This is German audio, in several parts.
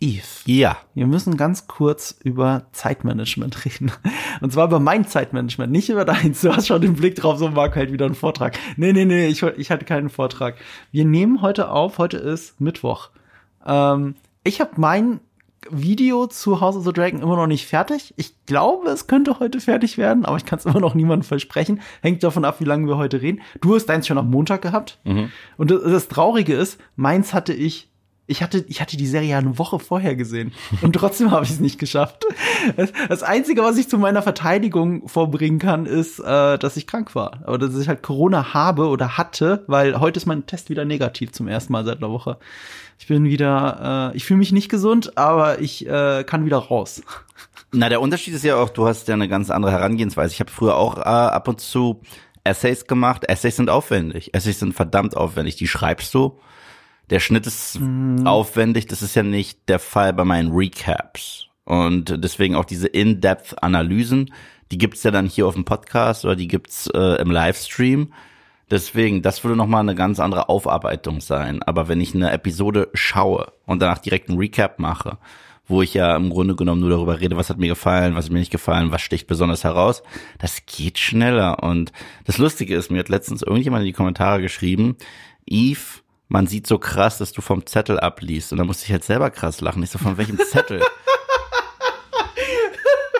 Yves, Ja. wir müssen ganz kurz über Zeitmanagement reden. Und zwar über mein Zeitmanagement, nicht über deins. Du hast schon den Blick drauf, so Marco hält wieder einen Vortrag. Nee, nee, nee, ich, ich hatte keinen Vortrag. Wir nehmen heute auf, heute ist Mittwoch. Ähm, ich habe mein Video zu House of the Dragon immer noch nicht fertig. Ich glaube, es könnte heute fertig werden, aber ich kann es immer noch niemandem versprechen. Hängt davon ab, wie lange wir heute reden. Du hast deins schon am Montag gehabt. Und das, das Traurige ist, meins hatte ich ich hatte, ich hatte die Serie ja eine Woche vorher gesehen und trotzdem habe ich es nicht geschafft. Das, Einzige, was ich zu meiner Verteidigung vorbringen kann, ist, äh, dass ich krank war. Aber dass ich halt Corona habe oder hatte, weil heute ist mein Test wieder negativ zum ersten Mal seit einer Woche. Ich bin wieder, äh, ich fühle mich nicht gesund, aber ich äh, kann wieder raus. Na, der Unterschied ist ja auch, du hast ja eine ganz andere Herangehensweise. Ich habe früher auch äh, ab und zu Essays gemacht. Essays sind aufwendig. Essays sind verdammt aufwendig. Die schreibst du. Der Schnitt ist aufwendig. Das ist ja nicht der Fall bei meinen Recaps. Und deswegen auch diese In-Depth-Analysen, die gibt's ja dann hier auf dem Podcast oder die gibt's äh, im Livestream. Deswegen, das würde nochmal eine ganz andere Aufarbeitung sein. Aber wenn ich eine Episode schaue und danach direkt einen Recap mache, wo ich ja im Grunde genommen nur darüber rede, was hat mir gefallen, was hat mir nicht gefallen, was sticht besonders heraus, das geht schneller. Und das Lustige ist, mir hat letztens irgendjemand in die Kommentare geschrieben, Eve, man sieht so krass, dass du vom Zettel abliest. Und da musste ich halt selber krass lachen. Ich so, von welchem Zettel?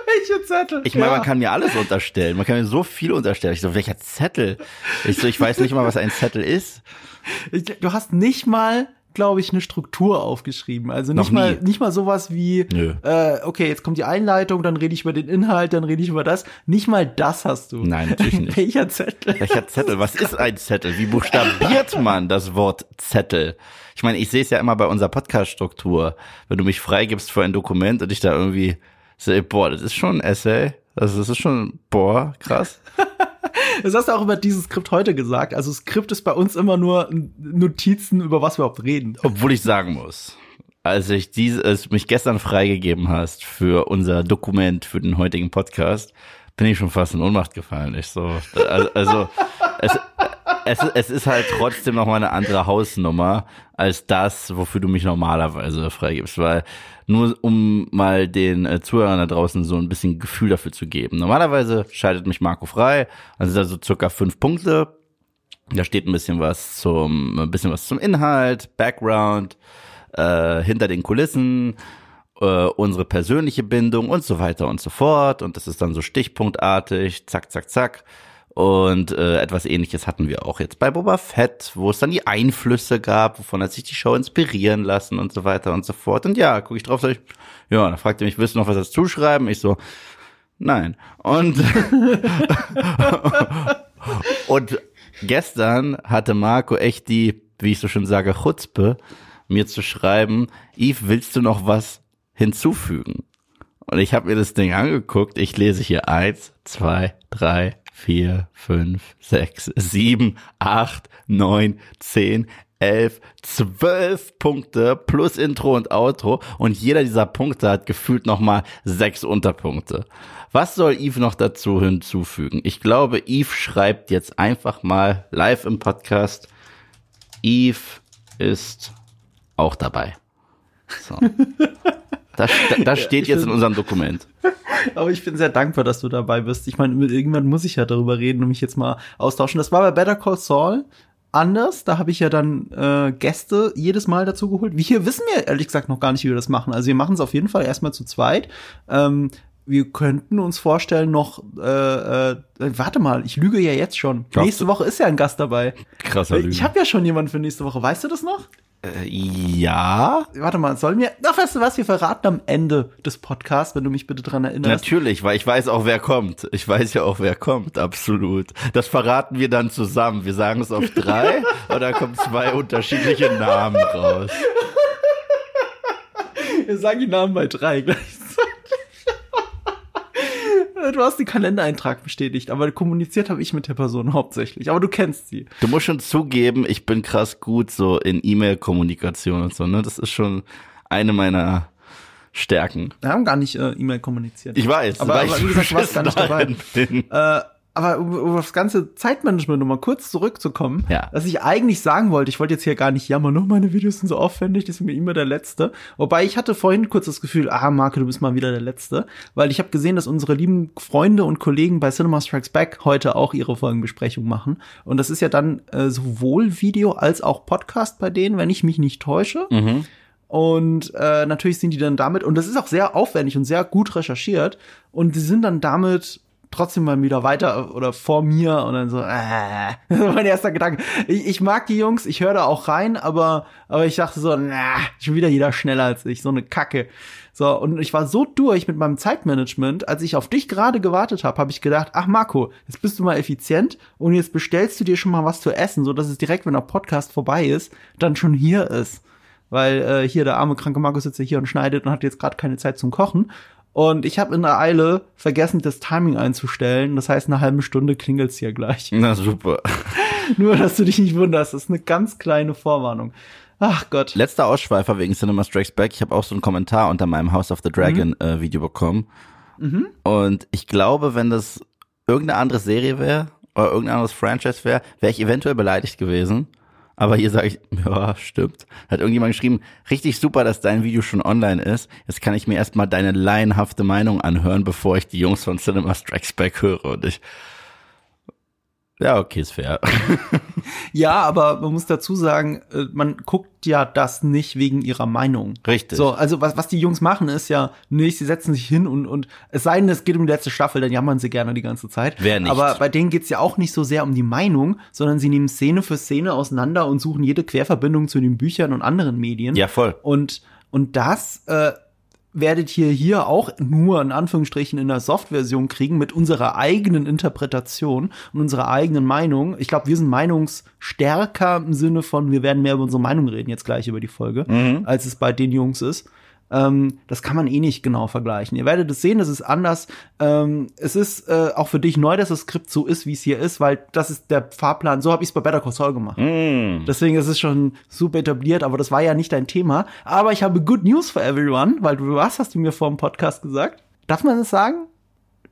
Welche Zettel? Ich meine, man kann mir alles unterstellen. Man kann mir so viel unterstellen. Ich so, welcher Zettel? Ich so, ich weiß nicht mal, was ein Zettel ist. Ich, du hast nicht mal, glaube ich, eine Struktur aufgeschrieben. Also nicht mal, nicht mal sowas wie, Nö. äh, okay, jetzt kommt die Einleitung, dann rede ich über den Inhalt, dann rede ich über das. Nicht mal das hast du. Nein, natürlich nicht. Welcher Zettel? Welcher Zettel? Was ist ein Zettel? Wie buchstabiert man das Wort Zettel? Ich meine, ich sehe es ja immer bei unserer Podcast-Struktur. Wenn du mich freigibst für ein Dokument und ich da irgendwie sehe, boah, das ist schon ein Essay. Also das ist schon, boah, krass. Das hast du auch über dieses Skript heute gesagt. Also Skript ist bei uns immer nur Notizen, über was wir überhaupt reden. Obwohl ich sagen muss, als ich diese, als du mich gestern freigegeben hast für unser Dokument für den heutigen Podcast, bin ich schon fast in Ohnmacht gefallen. Ich so, also, also es, es, es ist halt trotzdem noch mal eine andere Hausnummer als das, wofür du mich normalerweise freigibst, weil nur um mal den äh, Zuhörern da draußen so ein bisschen Gefühl dafür zu geben. Normalerweise schaltet mich Marco frei, also sind da so circa fünf Punkte. Da steht ein bisschen was zum, ein bisschen was zum Inhalt, Background, äh, hinter den Kulissen, äh, unsere persönliche Bindung und so weiter und so fort. Und das ist dann so stichpunktartig, zack, zack, zack. Und äh, etwas ähnliches hatten wir auch jetzt bei Boba Fett, wo es dann die Einflüsse gab, wovon hat sich die Show inspirieren lassen und so weiter und so fort. Und ja, gucke ich drauf, sag ich, ja, dann fragt er mich, willst du noch was dazu schreiben? Ich so, nein. Und, und gestern hatte Marco echt die, wie ich so schön sage, Chutzpe, mir zu schreiben, Yves, willst du noch was hinzufügen? Und ich habe mir das Ding angeguckt. Ich lese hier eins, zwei, drei, vier, fünf, sechs, sieben, acht, neun, zehn, elf, zwölf Punkte plus Intro und Outro. Und jeder dieser Punkte hat gefühlt nochmal sechs Unterpunkte. Was soll Yves noch dazu hinzufügen? Ich glaube, Yves schreibt jetzt einfach mal live im Podcast. Yves ist auch dabei. So. Das, das steht jetzt in unserem Dokument. Aber ich bin sehr dankbar, dass du dabei bist. Ich meine, mit irgendwann muss ich ja darüber reden und mich jetzt mal austauschen. Das war bei Better Call Saul anders. Da habe ich ja dann äh, Gäste jedes Mal dazu geholt. Wie hier wissen wir ehrlich gesagt noch gar nicht, wie wir das machen. Also wir machen es auf jeden Fall erstmal zu zweit. Ähm, wir könnten uns vorstellen noch, äh, äh, warte mal, ich lüge ja jetzt schon. Glaubst nächste? Woche ist ja ein Gast dabei. Krasser Lüge. Ich habe ja schon jemanden für nächste Woche. Weißt du das noch? Äh, ja, Warte mal, sollen wir, ach, weißt du was, wir verraten am Ende des Podcasts, wenn du mich bitte dran erinnerst. natürlich, weil ich weiß auch, wer kommt. Ich weiß ja auch, wer kommt, absolut. Das verraten wir dann zusammen. Wir sagen es auf drei und da kommen zwei unterschiedliche Namen raus. Wir sagen die Namen bei drei gleichzeitig. Du hast den Kalendereintrag bestätigt, aber kommuniziert habe ich mit der Person hauptsächlich. Aber du kennst sie. Du musst schon zugeben, ich bin krass gut so in E-Mail-Kommunikation und so, ne? Das ist schon eine meiner Stärken. Wir haben gar nicht äh, E-Mail kommuniziert. Ich weiß, Aber- aber ich wie gesagt, du warst gar nicht dabei. bin. Äh, aber um, um das ganze Zeitmanagement nochmal kurz zurückzukommen, Ja. was ich eigentlich sagen wollte, ich wollte jetzt hier gar nicht jammern, nur meine Videos sind so aufwendig, das ist mir immer der Letzte. Wobei ich hatte vorhin kurz das Gefühl, ah, Marco, du bist mal wieder der Letzte, weil ich habe gesehen, dass unsere lieben Freunde und Kollegen bei Cinema Strikes Back heute auch ihre Folgenbesprechung machen. Und das ist ja dann äh, sowohl Video als auch Podcast bei denen, wenn ich mich nicht täusche. Mhm. Und äh, natürlich sind die dann damit, und das ist auch sehr aufwendig und sehr gut recherchiert, und die sind dann damit trotzdem mal wieder weiter oder vor mir und dann so, äh, das war mein erster Gedanke. Ich, ich mag die Jungs, ich höre da auch rein, aber, aber ich dachte so, na, schon wieder jeder schneller als ich, so eine Kacke. So, und ich war so durch mit meinem Zeitmanagement, als ich auf dich gerade gewartet habe, habe ich gedacht, ach Marco, jetzt bist du mal effizient und jetzt bestellst du dir schon mal was zu essen, so dass es direkt, wenn der Podcast vorbei ist, dann schon hier ist weil äh, hier der arme kranke Markus sitzt ja hier und schneidet und hat jetzt gerade keine Zeit zum Kochen. Und ich habe in der Eile vergessen, das Timing einzustellen. Das heißt, eine halbe Stunde klingelt's hier gleich. Na super. Nur, dass du dich nicht wunderst, das ist eine ganz kleine Vorwarnung. Ach Gott. Letzter Ausschweifer wegen Cinema Strikes Back. Ich habe auch so einen Kommentar unter meinem House of the Dragon äh, Video bekommen. Und ich glaube, wenn das irgendeine andere Serie wäre oder irgendein anderes Franchise wäre, wäre ich eventuell beleidigt gewesen. Aber hier sage ich, ja, stimmt. Hat irgendjemand geschrieben, richtig super, dass dein Video schon online ist. Jetzt kann ich mir erstmal deine laienhafte Meinung anhören, bevor ich die Jungs von Cinema Strikes Back höre. Und ich, ja, okay, ist fair. Ja, aber man muss dazu sagen, äh, man guckt ja das nicht wegen ihrer Meinung. Richtig. So, also was, was die Jungs machen, ist ja nicht, sie setzen sich hin und, und es sei denn, es geht um die letzte Staffel, dann jammern sie gerne die ganze Zeit. Wer nicht? Aber bei denen geht's ja auch nicht so sehr um die Meinung, sondern sie nehmen Szene für Szene auseinander und suchen jede Querverbindung zu den Büchern und anderen Medien. Ja, voll. Und, und das äh, werdet ihr hier auch nur in Anführungsstrichen in der Soft-Version kriegen mit unserer eigenen Interpretation und unserer eigenen Meinung. Ich glaube, wir sind meinungsstärker im Sinne von, wir werden mehr über unsere Meinung reden jetzt gleich über die Folge, als es bei den Jungs ist. Ähm, das kann man eh nicht genau vergleichen. Ihr werdet es sehen, das ist anders. Ähm, es ist äh, auch für dich neu, dass das Skript so ist, wie es hier ist, weil das ist der Fahrplan. So habe ich es bei Better Call Saul gemacht. Mm. Deswegen ist es schon super etabliert, aber das war ja nicht dein Thema. Aber ich habe good news for everyone, weil du was hast du mir vor dem Podcast gesagt? Darf man das sagen?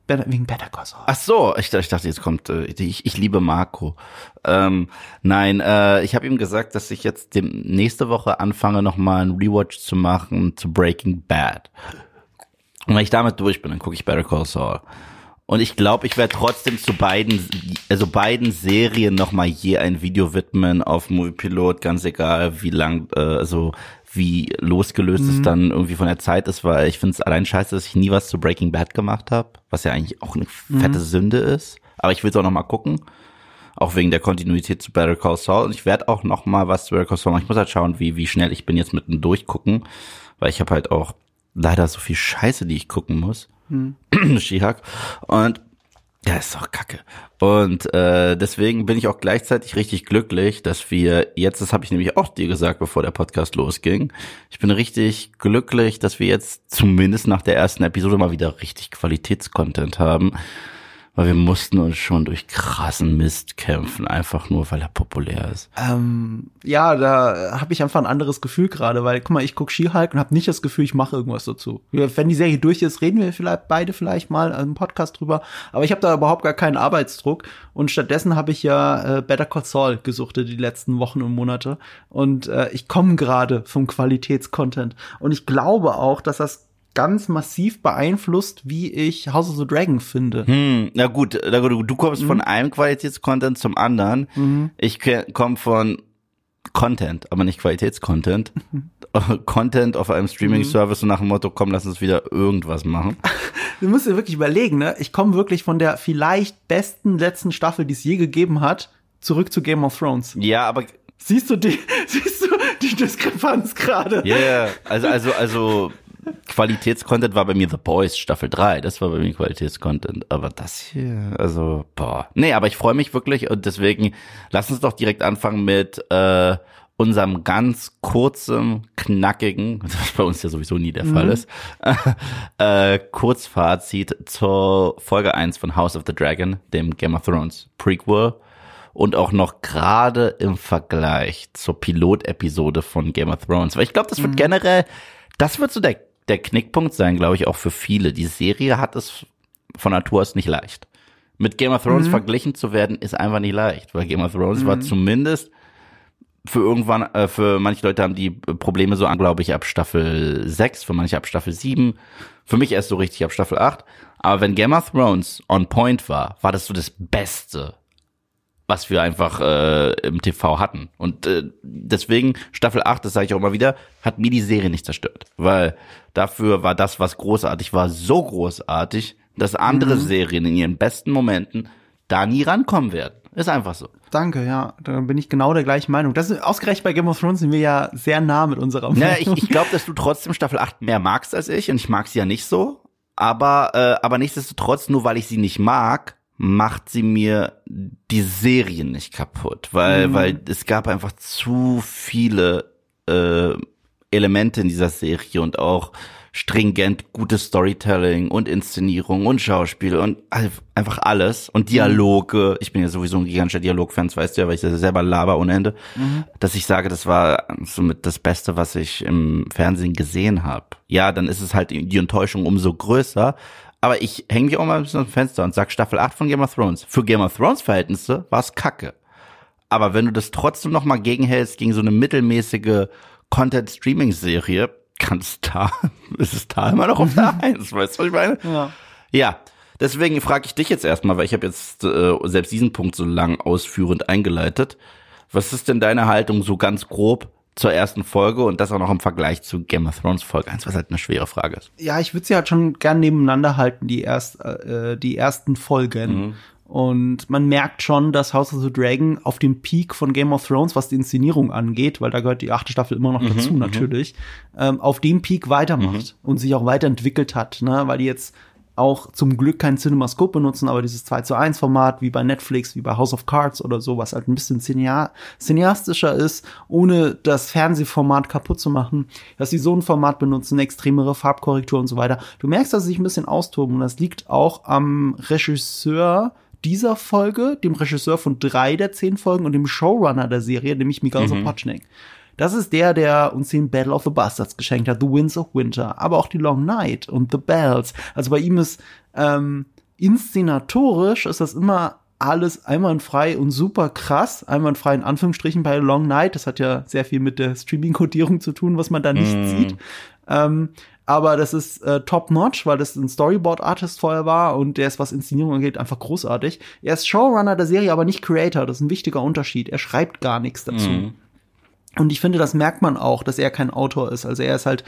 Wegen Better Call Saul. Ach so, ich, ich dachte, jetzt kommt, äh, ich, ich liebe Marco. Ähm, nein, äh, ich habe ihm gesagt, dass ich jetzt dem, nächste Woche anfange, nochmal einen Rewatch zu machen zu Breaking Bad. Und wenn ich damit durch bin, dann gucke ich Better Call Saul. Und ich glaube, ich werde trotzdem zu beiden, also beiden Serien nochmal je ein Video widmen auf Moviepilot, ganz egal, wie lang, äh, also wie losgelöst es dann irgendwie von der Zeit ist, weil ich finde es allein scheiße, dass ich nie was zu Breaking Bad gemacht habe, was ja eigentlich auch eine fette Sünde ist. Aber ich will es auch nochmal gucken. Auch wegen der Kontinuität zu Better Call Saul. Und ich werde auch noch mal was zu Better Call Saul machen. Ich muss halt schauen, wie, wie schnell ich bin jetzt mit dem Durchgucken. Weil ich habe halt auch leider so viel Scheiße, die ich gucken muss. Skihak. Und ja, ist doch kacke. Und äh, deswegen bin ich auch gleichzeitig richtig glücklich, dass wir jetzt, das habe ich nämlich auch dir gesagt, bevor der Podcast losging, ich bin richtig glücklich, dass wir jetzt zumindest nach der ersten Episode mal wieder richtig Qualitätscontent haben, weil wir mussten uns schon durch krassen Mist kämpfen, einfach nur, weil er populär ist. Ähm, ja, da habe ich einfach ein anderes Gefühl gerade, weil guck mal, ich guck She-Hulk und habe nicht das Gefühl, ich mache irgendwas dazu. Wenn die Serie durch ist, reden wir vielleicht beide vielleicht mal im Podcast drüber, aber ich habe da überhaupt gar keinen Arbeitsdruck und stattdessen habe ich ja äh, Better Call Saul gesuchtet die letzten Wochen und Monate und äh, ich komme gerade vom Qualitätscontent und ich glaube auch, dass das ganz massiv beeinflusst, wie ich House of the Dragon finde. Hm, na gut, na gut, du kommst von einem Qualitätscontent zum anderen. Ich komme von Content, aber nicht Qualitätscontent. Content auf einem Streaming-Service und nach dem Motto, komm, lass uns wieder irgendwas machen. Du musst dir wirklich überlegen, ne? Ich komme wirklich von der vielleicht besten letzten Staffel, die es je gegeben hat, zurück zu Game of Thrones. Ja, aber Siehst du die, siehst du die Diskrepanz gerade? ja, yeah, also also also Qualitätscontent war bei mir The Boys Staffel 3, das war bei mir Qualitätscontent, aber das hier, also boah. Nee, aber ich freue mich wirklich und deswegen lass uns doch direkt anfangen mit äh, unserem ganz kurzen, knackigen, was bei uns ja sowieso nie der Fall ist, äh, Kurzfazit zur Folge 1 von House of the Dragon, dem Game of Thrones Prequel. Und auch noch gerade im Vergleich zur Pilotepisode von Game of Thrones. Weil ich glaube, das wird generell, das wird so der, der Knickpunkt sein, glaube ich, auch für viele. Die Serie hat es von Natur aus nicht leicht. Mit Game of Thrones mhm. verglichen zu werden, ist einfach nicht leicht, weil Game of Thrones mhm. war zumindest für irgendwann, äh, für manche Leute haben die Probleme so an, glaube ich, ab Staffel 6, für manche ab Staffel 7, für mich erst so richtig ab Staffel 8. Aber wenn Game of Thrones on point war, war das so das Beste, was wir einfach äh, im TV hatten. Und äh, deswegen, Staffel 8, das sage ich auch immer wieder, hat mir die Serie nicht zerstört. Weil dafür war das, was großartig war, so großartig, dass andere mhm. Serien in ihren besten Momenten da nie rankommen werden. Ist einfach so. Danke, ja. Da bin ich genau der gleichen Meinung. Das ist ausgerechnet bei Game of Thrones sind wir ja sehr nah mit unserer Meinung. Ja, ich, ich glaube, dass du trotzdem Staffel 8 mehr magst als ich und ich mag sie ja nicht so. Aber, äh, aber nichtsdestotrotz, nur weil ich sie nicht mag, macht sie mir die Serien nicht kaputt, weil, mhm. weil es gab einfach zu viele äh, Elemente in dieser Serie und auch stringent gutes Storytelling und Inszenierung und Schauspiel und einfach alles und Dialoge. Ich bin ja sowieso ein gigantischer Dialogfan, weißt du ja, weil ich das selber laber ohne Ende, mhm. dass ich sage, das war somit das Beste, was ich im Fernsehen gesehen habe. Ja, dann ist es halt die Enttäuschung umso größer, aber ich hänge mich auch mal ein bisschen aus dem Fenster und sag Staffel 8 von Game of Thrones. Für Game of Thrones Verhältnisse war es kacke. Aber wenn du das trotzdem noch mal gegenhältst gegen so eine mittelmäßige Content-Streaming-Serie, kannst da, ist es da immer noch auf der Eins, weißt du, was ich meine? Ja. Ja. Deswegen frage ich dich jetzt erstmal, weil ich habe jetzt äh, selbst diesen Punkt so lang ausführend eingeleitet. Was ist denn deine Haltung so ganz grob zur ersten Folge und das auch noch im Vergleich zu Game of Thrones Folge 1, was halt eine schwere Frage ist. Ja, ich würde sie halt schon gern nebeneinander halten, die, erst, äh, die ersten Folgen. Mhm. Und man merkt schon, dass House of the Dragon auf dem Peak von Game of Thrones, was die Inszenierung angeht, weil da gehört die achte Staffel immer noch mhm, dazu mhm. natürlich, ähm, auf dem Peak weitermacht mhm. und sich auch weiterentwickelt hat, ne? weil die jetzt auch zum Glück kein CinemaScope benutzen, aber dieses 2 zu 1 Format wie bei Netflix, wie bei House of Cards oder so, was halt ein bisschen cineastischer ist, ohne das Fernsehformat kaputt zu machen, dass sie so ein Format benutzen, extremere Farbkorrektur und so weiter. Du merkst, dass sie sich ein bisschen austoben und das liegt auch am Regisseur dieser Folge, dem Regisseur von drei der zehn Folgen und dem Showrunner der Serie, nämlich Miguel mhm. Sapochnik. Das ist der, der uns den Battle of the Bastards geschenkt hat, The Winds of Winter, aber auch die Long Night und The Bells. Also bei ihm ist ähm, inszenatorisch ist das immer alles einwandfrei und super krass. Einwandfrei in Anführungsstrichen bei Long Night. Das hat ja sehr viel mit der Streaming-Codierung zu tun, was man da nicht mm. sieht. Ähm, aber das ist äh, top notch, weil das ein Storyboard-Artist vorher war und der ist, was Inszenierung angeht, einfach großartig. Er ist Showrunner der Serie, aber nicht Creator. Das ist ein wichtiger Unterschied. Er schreibt gar nichts dazu. Mm. Und ich finde, das merkt man auch, dass er kein Autor ist. Also er ist halt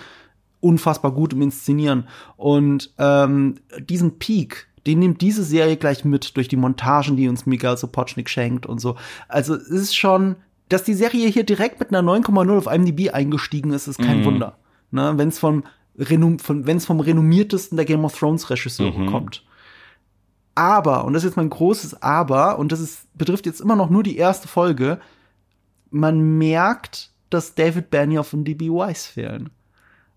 unfassbar gut im Inszenieren. Und ähm, diesen Peak, den nimmt diese Serie gleich mit durch die Montagen, die uns Miguel Sopochnik schenkt und so. Also es ist schon, dass die Serie hier direkt mit einer 9,0 auf IMDb eingestiegen ist, ist kein mhm. Wunder. Ne? Wenn es vom, Renom von, wenn's vom renommiertesten der Game of Thrones Regisseure mhm. kommt. Aber, und das ist jetzt mein großes Aber, und das ist, betrifft jetzt immer noch nur die erste Folge, man merkt, dass David Benioff und DB Weiss fehlen.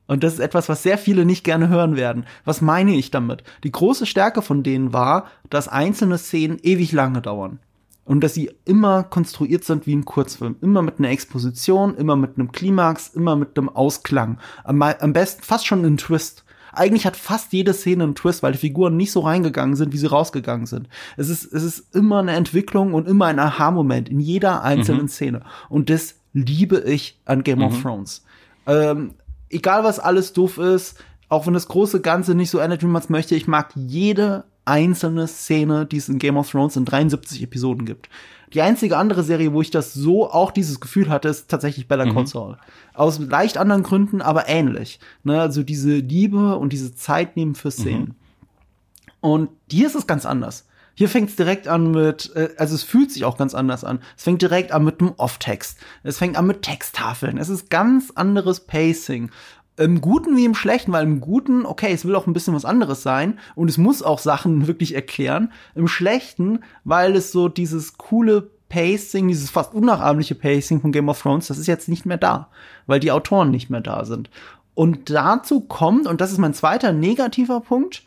Und das ist etwas, was sehr viele nicht gerne hören werden. Was meine ich damit? Die große Stärke von denen war, dass einzelne Szenen ewig lange dauern. Und dass sie immer konstruiert sind wie ein Kurzfilm. Immer mit einer Exposition, immer mit einem Klimax, immer mit einem Ausklang. Am, am besten fast schon ein Twist. Eigentlich hat fast jede Szene einen Twist, weil die Figuren nicht so reingegangen sind, wie sie rausgegangen sind. Es ist, es ist immer eine Entwicklung und immer ein Aha-Moment in jeder einzelnen mhm. Szene. Und das liebe ich an Game mhm. of Thrones. Ähm, egal was alles doof ist, auch wenn das große Ganze nicht so endet, wie man es möchte, ich mag jede einzelne Szene, die es in Game of Thrones in 73 Episoden gibt. Die einzige andere Serie, wo ich das so auch dieses Gefühl hatte, ist tatsächlich Bella mhm. Saul. Aus leicht anderen Gründen, aber ähnlich. Ne? Also diese Liebe und diese Zeit nehmen für Szenen. Mhm. Und hier ist es ganz anders. Hier fängt es direkt an mit, äh, also es fühlt sich auch ganz anders an. Es fängt direkt an mit einem Off-Text. Es fängt an mit Texttafeln. Es ist ganz anderes Pacing. Im Guten wie im Schlechten, weil im Guten, okay, es will auch ein bisschen was anderes sein und es muss auch Sachen wirklich erklären. Im Schlechten, weil es so dieses coole Pacing, dieses fast unnachahmliche Pacing von Game of Thrones, das ist jetzt nicht mehr da, weil die Autoren nicht mehr da sind. Und dazu kommt, und das ist mein zweiter negativer Punkt,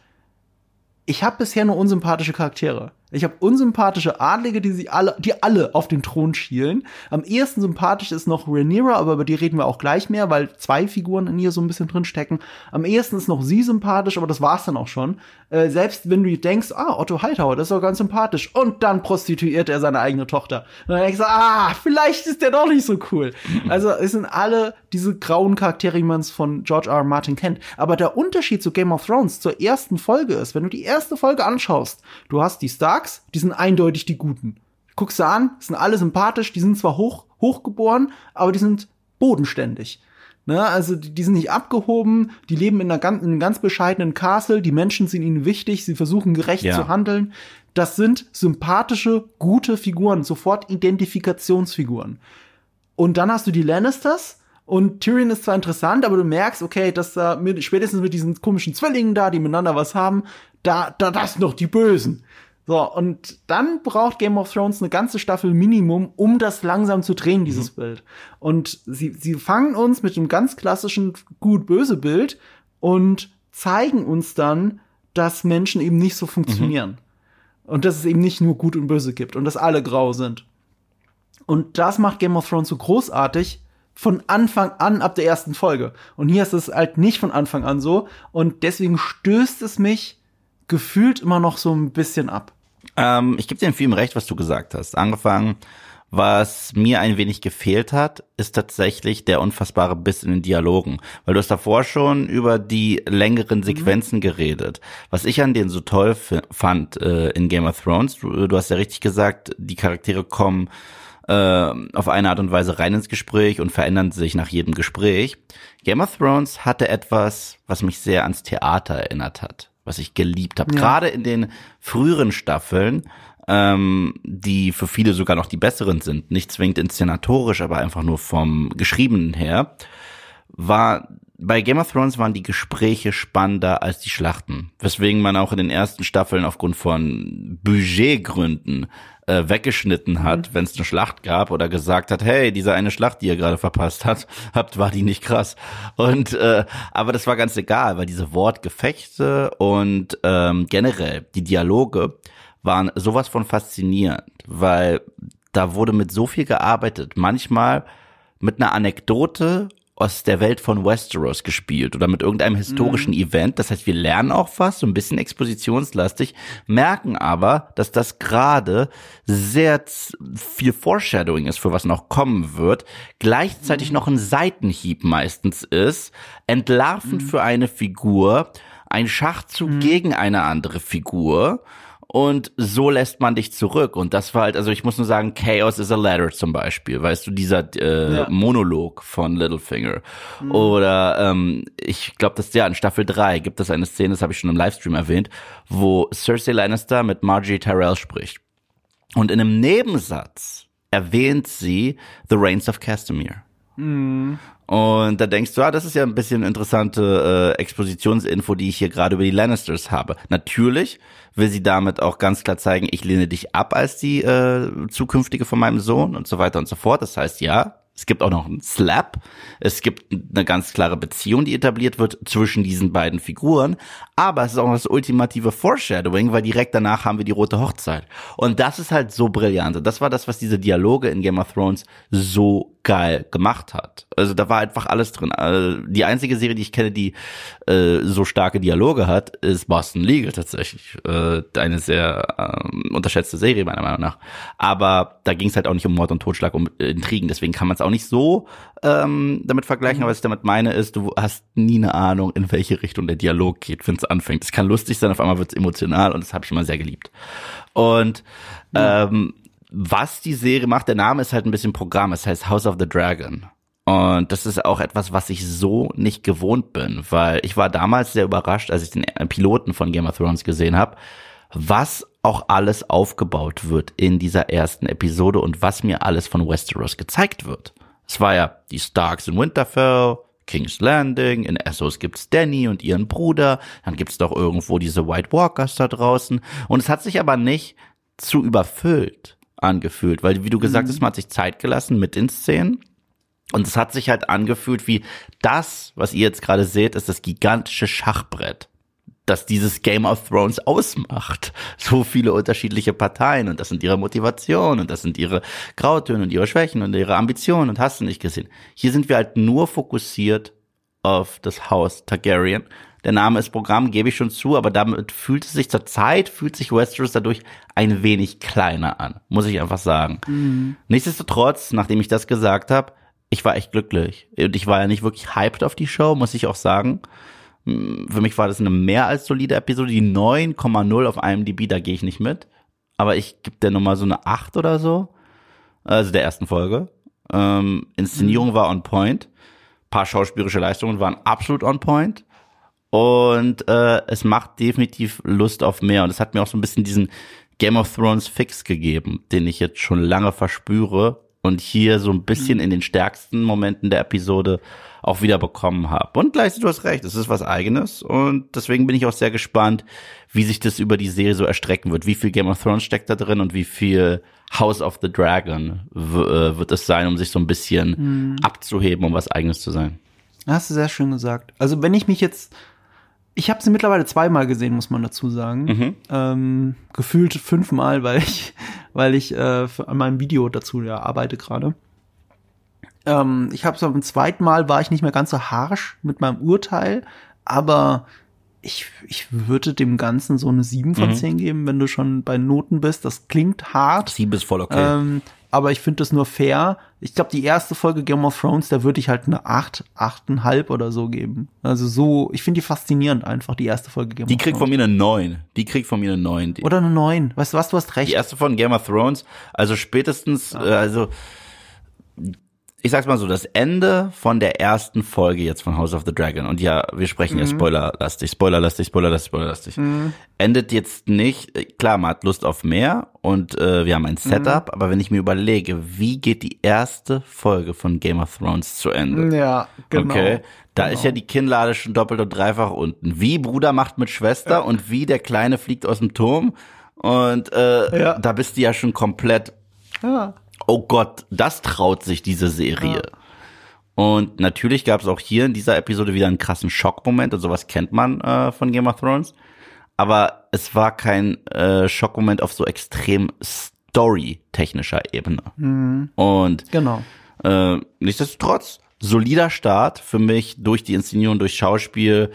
ich habe bisher nur unsympathische Charaktere. Ich habe unsympathische Adlige, die sie alle, die alle auf den Thron schielen. Am ehesten sympathisch ist noch Rhaenyra, aber über die reden wir auch gleich mehr, weil zwei Figuren in ihr so ein bisschen drin stecken. Am ehesten ist noch sie sympathisch, aber das war's dann auch schon. Äh, selbst wenn du denkst, ah, Otto Hightower, das ist doch ganz sympathisch. Und dann prostituiert er seine eigene Tochter. Und dann denkst du, ah, vielleicht ist der doch nicht so cool. Also es sind alle diese grauen Charaktere, wie man von George R. R. Martin kennt. Aber der Unterschied zu Game of Thrones zur ersten Folge ist, wenn du die erste Folge anschaust, du hast die Starks, die sind eindeutig die Guten. Guckst du an, sind alle sympathisch, die sind zwar hoch, hochgeboren, aber die sind bodenständig. Ne, also die, die sind nicht abgehoben, die leben in, einer ganz, in einem ganz bescheidenen Castle, die Menschen sind ihnen wichtig, sie versuchen gerecht ja. zu handeln. Das sind sympathische, gute Figuren, sofort Identifikationsfiguren. Und dann hast du die Lannisters, und Tyrion ist zwar interessant, aber du merkst, okay, dass da mit, spätestens mit diesen komischen Zwillingen da, die miteinander was haben, da, da, das sind doch die Bösen. So, und dann braucht Game of Thrones eine ganze Staffel Minimum, um das langsam zu drehen, dieses mhm. Bild. Und sie, sie fangen uns mit einem ganz klassischen gut-böse Bild und zeigen uns dann, dass Menschen eben nicht so funktionieren. Mhm. Und dass es eben nicht nur gut und böse gibt und dass alle grau sind. Und das macht Game of Thrones so großartig von Anfang an ab der ersten Folge. Und hier ist es halt nicht von Anfang an so. Und deswegen stößt es mich gefühlt immer noch so ein bisschen ab. Ähm, ich gebe dir in vielem recht, was du gesagt hast. Angefangen, was mir ein wenig gefehlt hat, ist tatsächlich der unfassbare Biss in den Dialogen. Weil du hast davor schon über die längeren mhm. Sequenzen mhm. geredet. Was ich an denen so toll fand äh, in Game of Thrones, du, du hast ja richtig gesagt, die Charaktere kommen äh, auf eine Art und Weise rein ins Gespräch und verändern sich nach jedem Gespräch. Game of Thrones hatte etwas, was mich sehr ans Theater erinnert hat was ich geliebt habe. Ja. Gerade in den früheren Staffeln, ähm, die für viele sogar noch die besseren sind, nicht zwingend inszenatorisch, aber einfach nur vom Geschriebenen her, war bei Game of Thrones waren die Gespräche spannender als die Schlachten, weswegen man auch in den ersten Staffeln aufgrund von Budgetgründen äh, weggeschnitten hat, mhm. wenn es eine Schlacht gab oder gesagt hat, hey, diese eine Schlacht, die ihr gerade verpasst habt, habt, war die nicht krass. Und äh, aber das war ganz egal, weil diese Wortgefechte und ähm, generell die Dialoge waren sowas von faszinierend, weil da wurde mit so viel gearbeitet. Manchmal mit einer Anekdote aus der Welt von Westeros gespielt oder mit irgendeinem historischen mhm. Event. Das heißt, wir lernen auch was, so ein bisschen expositionslastig, merken aber, dass das gerade sehr viel Foreshadowing ist, für was noch kommen wird, gleichzeitig mhm. noch ein Seitenhieb meistens ist, entlarvend mhm. für eine Figur, ein Schachzug mhm. gegen eine andere Figur und so lässt man dich zurück. Und das war halt, also ich muss nur sagen, Chaos is a Ladder zum Beispiel, weißt du, dieser äh, ja. Monolog von Littlefinger. Mhm. Oder ähm, ich glaube, dass ja in Staffel 3 gibt es eine Szene, das habe ich schon im Livestream erwähnt, wo Cersei Lannister mit Marjorie Tyrell spricht. Und in einem Nebensatz erwähnt sie The Reigns of Castamere. Mhm. Und da denkst du, ah, das ist ja ein bisschen interessante äh, Expositionsinfo, die ich hier gerade über die Lannisters habe. Natürlich will sie damit auch ganz klar zeigen, ich lehne dich ab als die äh, zukünftige von meinem Sohn und so weiter und so fort. Das heißt, ja, es gibt auch noch einen Slap. Es gibt eine ganz klare Beziehung, die etabliert wird zwischen diesen beiden Figuren. Aber es ist auch das ultimative Foreshadowing, weil direkt danach haben wir die rote Hochzeit. Und das ist halt so brillant. Das war das, was diese Dialoge in Game of Thrones so geil gemacht hat. Also da war einfach alles drin. Also die einzige Serie, die ich kenne, die äh, so starke Dialoge hat, ist Boston Legal tatsächlich. Äh, eine sehr äh, unterschätzte Serie meiner Meinung nach. Aber da ging es halt auch nicht um Mord und Totschlag, um Intrigen. Deswegen kann man es auch nicht so ähm, damit vergleichen. Aber was ich damit meine, ist, du hast nie eine Ahnung, in welche Richtung der Dialog geht, wenn es anfängt. Es kann lustig sein, auf einmal wird es emotional und das habe ich immer sehr geliebt. Und ähm, was die Serie macht, der Name ist halt ein bisschen Programm, es heißt House of the Dragon. Und das ist auch etwas, was ich so nicht gewohnt bin, weil ich war damals sehr überrascht, als ich den Piloten von Game of Thrones gesehen habe, was auch alles aufgebaut wird in dieser ersten Episode und was mir alles von Westeros gezeigt wird. Es war ja die Starks in Winterfell, King's Landing, in Essos gibt's Danny und ihren Bruder, dann gibt's doch irgendwo diese White Walkers da draußen und es hat sich aber nicht zu überfüllt angefühlt, weil wie du gesagt mhm. hast, man hat sich Zeit gelassen mit den Szenen. Und es hat sich halt angefühlt wie das, was ihr jetzt gerade seht, ist das gigantische Schachbrett dass dieses Game of Thrones ausmacht. So viele unterschiedliche Parteien und das sind ihre Motivationen und das sind ihre Grautöne und ihre Schwächen und ihre Ambitionen und hast du nicht gesehen. Hier sind wir halt nur fokussiert auf das Haus Targaryen. Der Name ist Programm, gebe ich schon zu, aber damit fühlt es sich zur Zeit, fühlt sich Westeros dadurch ein wenig kleiner an, muss ich einfach sagen. Mhm. Nichtsdestotrotz, nachdem ich das gesagt habe, ich war echt glücklich. Und ich war ja nicht wirklich hyped auf die Show, muss ich auch sagen. Für mich war das eine mehr als solide Episode. Die 9,0 auf IMDb, da gehe ich nicht mit. Aber ich gebe der nochmal so eine 8 oder so. Also der ersten Folge. Ähm, Inszenierung war on point. paar schauspielerische Leistungen waren absolut on point. Und äh, es macht definitiv Lust auf mehr. Und es hat mir auch so ein bisschen diesen Game of Thrones Fix gegeben, den ich jetzt schon lange verspüre und hier so ein bisschen in den stärksten Momenten der Episode auch wieder bekommen habe. Und gleichzeitig, du hast recht, es ist was eigenes und deswegen bin ich auch sehr gespannt, wie sich das über die Serie so erstrecken wird. Wie viel Game of Thrones steckt da drin und wie viel House of the Dragon äh, wird es sein, um sich so ein bisschen mhm. abzuheben, um was eigenes zu sein. Hast du sehr schön gesagt. Also wenn ich mich jetzt ich habe sie mittlerweile zweimal gesehen, muss man dazu sagen. Mhm. Ähm, gefühlt fünfmal, weil ich, weil ich äh, an meinem Video dazu ja arbeite gerade. Ähm, ich habe so beim zweiten Mal war ich nicht mehr ganz so harsch mit meinem Urteil, aber ich, ich würde dem Ganzen so eine 7 von mhm. 10 geben, wenn du schon bei Noten bist. Das klingt hart. 7 ist voll okay. Ähm, aber ich finde das nur fair. Ich glaube, die erste Folge Game of Thrones, da würde ich halt eine 8, 8,5 oder so geben. Also so, ich finde die faszinierend einfach, die erste Folge Game die of Thrones. Die kriegt von mir eine 9. Die kriegt von mir eine 9. Oder eine 9. Weißt du was, du hast recht. Die erste von Game of Thrones, also spätestens, ja. äh, also ich sag's mal so, das Ende von der ersten Folge jetzt von House of the Dragon, und ja, wir sprechen mhm. ja spoilerlastig, spoilerlastig, spoilerlastig, spoilerlastig, mhm. endet jetzt nicht, klar, man hat Lust auf mehr und äh, wir haben ein Setup, mhm. aber wenn ich mir überlege, wie geht die erste Folge von Game of Thrones zu Ende? Ja, genau. Okay, da genau. ist ja die Kinnlade schon doppelt und dreifach unten. Wie Bruder macht mit Schwester ja. und wie der Kleine fliegt aus dem Turm und äh, ja. da bist du ja schon komplett ja oh Gott, das traut sich diese Serie. Ja. Und natürlich gab es auch hier in dieser Episode wieder einen krassen Schockmoment und sowas kennt man äh, von Game of Thrones. Aber es war kein äh, Schockmoment auf so extrem story-technischer Ebene. Mhm. Und genau. Äh, nichtsdestotrotz, solider Start für mich durch die Inszenierung, durch Schauspiel.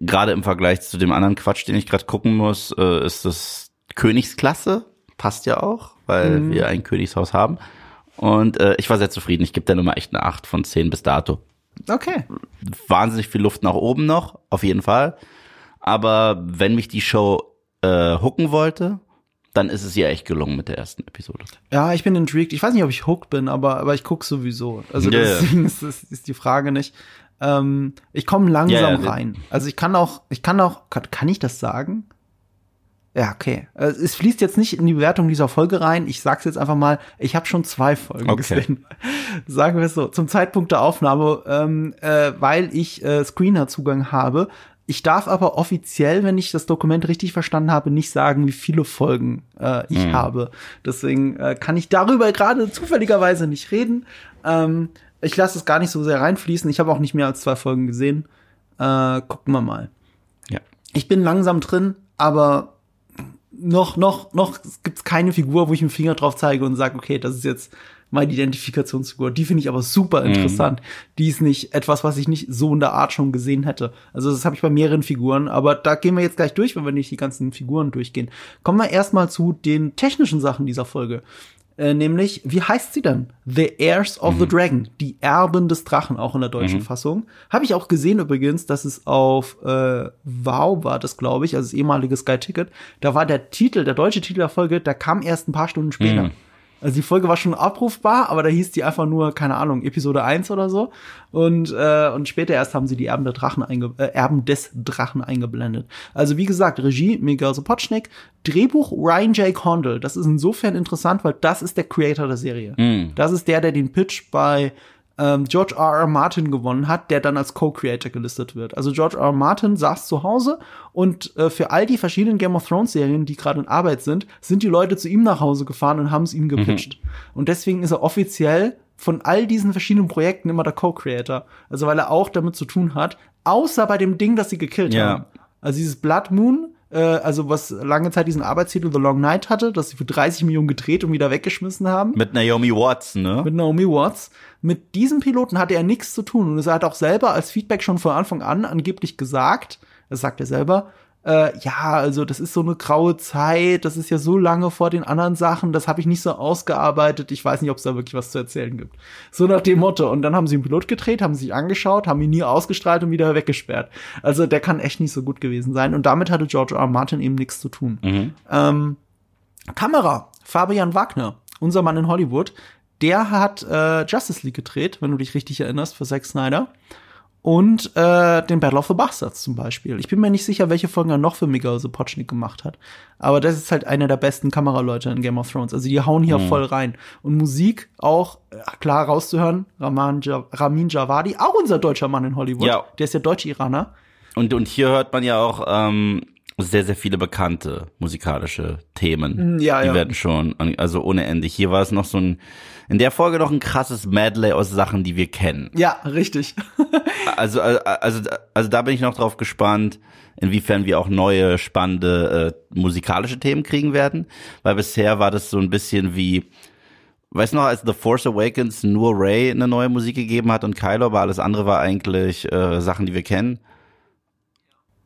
Gerade im Vergleich zu dem anderen Quatsch, den ich gerade gucken muss, äh, ist das Königsklasse. Passt ja auch weil mhm. wir ein Königshaus haben. Und äh, ich war sehr zufrieden. Ich gebe der Nummer echt eine 8 von 10 bis dato. Okay. Wahnsinnig viel Luft nach oben noch, auf jeden Fall. Aber wenn mich die Show äh, hooken wollte, dann ist es ihr echt gelungen mit der ersten Episode. Ja, ich bin intrigued. Ich weiß nicht, ob ich hooked bin, aber, aber ich guck sowieso. Also yeah. deswegen ist, ist, ist die Frage nicht. Ähm, ich komme langsam yeah, yeah. rein. Also ich kann auch, ich kann auch, kann, kann ich das sagen? Ja, okay. Äh, es fließt jetzt nicht in die Bewertung dieser Folge rein. Ich sag's jetzt einfach mal, ich habe schon zwei Folgen okay. gesehen. Sagen wir es so, zum Zeitpunkt der Aufnahme, ähm, äh, weil ich äh, Screener-Zugang habe. Ich darf aber offiziell, wenn ich das Dokument richtig verstanden habe, nicht sagen, wie viele Folgen äh, ich mhm. habe. Deswegen äh, kann ich darüber gerade zufälligerweise nicht reden. Ähm, ich lasse es gar nicht so sehr reinfließen. Ich habe auch nicht mehr als zwei Folgen gesehen. Äh, gucken wir mal. Ja. Ich bin langsam drin, aber noch, noch, noch gibt's keine Figur, wo ich mit dem Finger drauf zeige und sage, okay, das ist jetzt meine Identifikationsfigur. Die finde ich aber super mhm. interessant. Mhm. Die ist nicht etwas, was ich nicht so in der Art schon gesehen hätte. Also das habe ich bei mehreren Figuren, aber da gehen wir jetzt gleich durch, wenn wir nicht die ganzen Figuren durchgehen. Kommen wir erstmal zu den technischen Sachen dieser Folge. Äh, nämlich, wie heißt sie denn? The Heirs of mhm. the Dragon, die Erben des Drachen, auch in der deutschen mhm. Fassung. Habe ich auch gesehen übrigens, dass es auf äh, Wow war das, glaube ich, also das ehemalige Sky Ticket. Da war der Titel, der deutsche Titel der Folge, der kam erst ein paar Stunden später. Mhm. Also die Folge war schon abrufbar, aber da hieß die einfach nur, keine Ahnung, Episode 1 oder so. Und, äh, und später erst haben sie die Erben, der Drachen einge äh, Erben des Drachen eingeblendet. Also wie gesagt, Regie Miguel Sapochnik, Drehbuch Ryan J. Condell. Das ist insofern interessant, weil das ist der Creator der Serie. Mm. Das ist der, der den Pitch bei ähm, George R. R. Martin gewonnen hat, der dann als Co-Creator gelistet wird. Also George R. R. Martin saß zu Hause und äh, für all die verschiedenen Game of Thrones Serien, die gerade in Arbeit sind, sind die Leute zu ihm nach Hause gefahren und haben es ihm gepitcht. Mhm. Und deswegen ist er offiziell von all diesen verschiedenen Projekten immer der Co-Creator. Also weil er auch damit zu tun hat, außer bei dem Ding, das sie gekillt ja. haben. Also dieses Blood Moon, äh, also was lange Zeit diesen Arbeitstitel The Long Night hatte, das sie für 30 Millionen gedreht und wieder weggeschmissen haben. Mit Naomi Watts, ne? Mit Naomi Watts. Mit diesem Piloten hatte er nichts zu tun. Und er hat auch selber als Feedback schon von Anfang an angeblich gesagt, das sagt er selber, äh, ja, also das ist so eine graue Zeit, das ist ja so lange vor den anderen Sachen, das habe ich nicht so ausgearbeitet, ich weiß nicht, ob es da wirklich was zu erzählen gibt. So nach dem Motto. Und dann haben sie einen Pilot gedreht, haben sich angeschaut, haben ihn nie ausgestrahlt und wieder weggesperrt. Also der kann echt nicht so gut gewesen sein. Und damit hatte George R. R. Martin eben nichts zu tun. Mhm. Ähm, Kamera, Fabian Wagner, unser Mann in Hollywood, der hat äh, Justice League gedreht, wenn du dich richtig erinnerst, für Zack Snyder und äh, den Battle of the Bastards zum Beispiel. Ich bin mir nicht sicher, welche Folgen er noch für Miguel Sapochnik gemacht hat. Aber das ist halt einer der besten Kameraleute in Game of Thrones. Also die hauen hier Mhm. voll rein. Und Musik auch äh, klar rauszuhören. Raman ja Ramin Javadi, auch unser deutscher Mann in Hollywood. Ja. Der ist ja Deutsch-Iraner. Und, und hier hört man ja auch ähm, sehr, sehr viele bekannte musikalische Themen. Mm, ja, Die ja. werden schon, also ohne Ende. Hier war es noch so ein, in der Folge noch ein krasses Medley aus Sachen, die wir kennen. Ja, richtig. Also, also, also, also da bin ich noch drauf gespannt, inwiefern wir auch neue, spannende äh, musikalische Themen kriegen werden. Weil bisher war das so ein bisschen wie, weißt du noch, als The Force Awakens nur Ray eine neue Musik gegeben hat und Kylo, aber alles andere war eigentlich äh, Sachen, die wir kennen.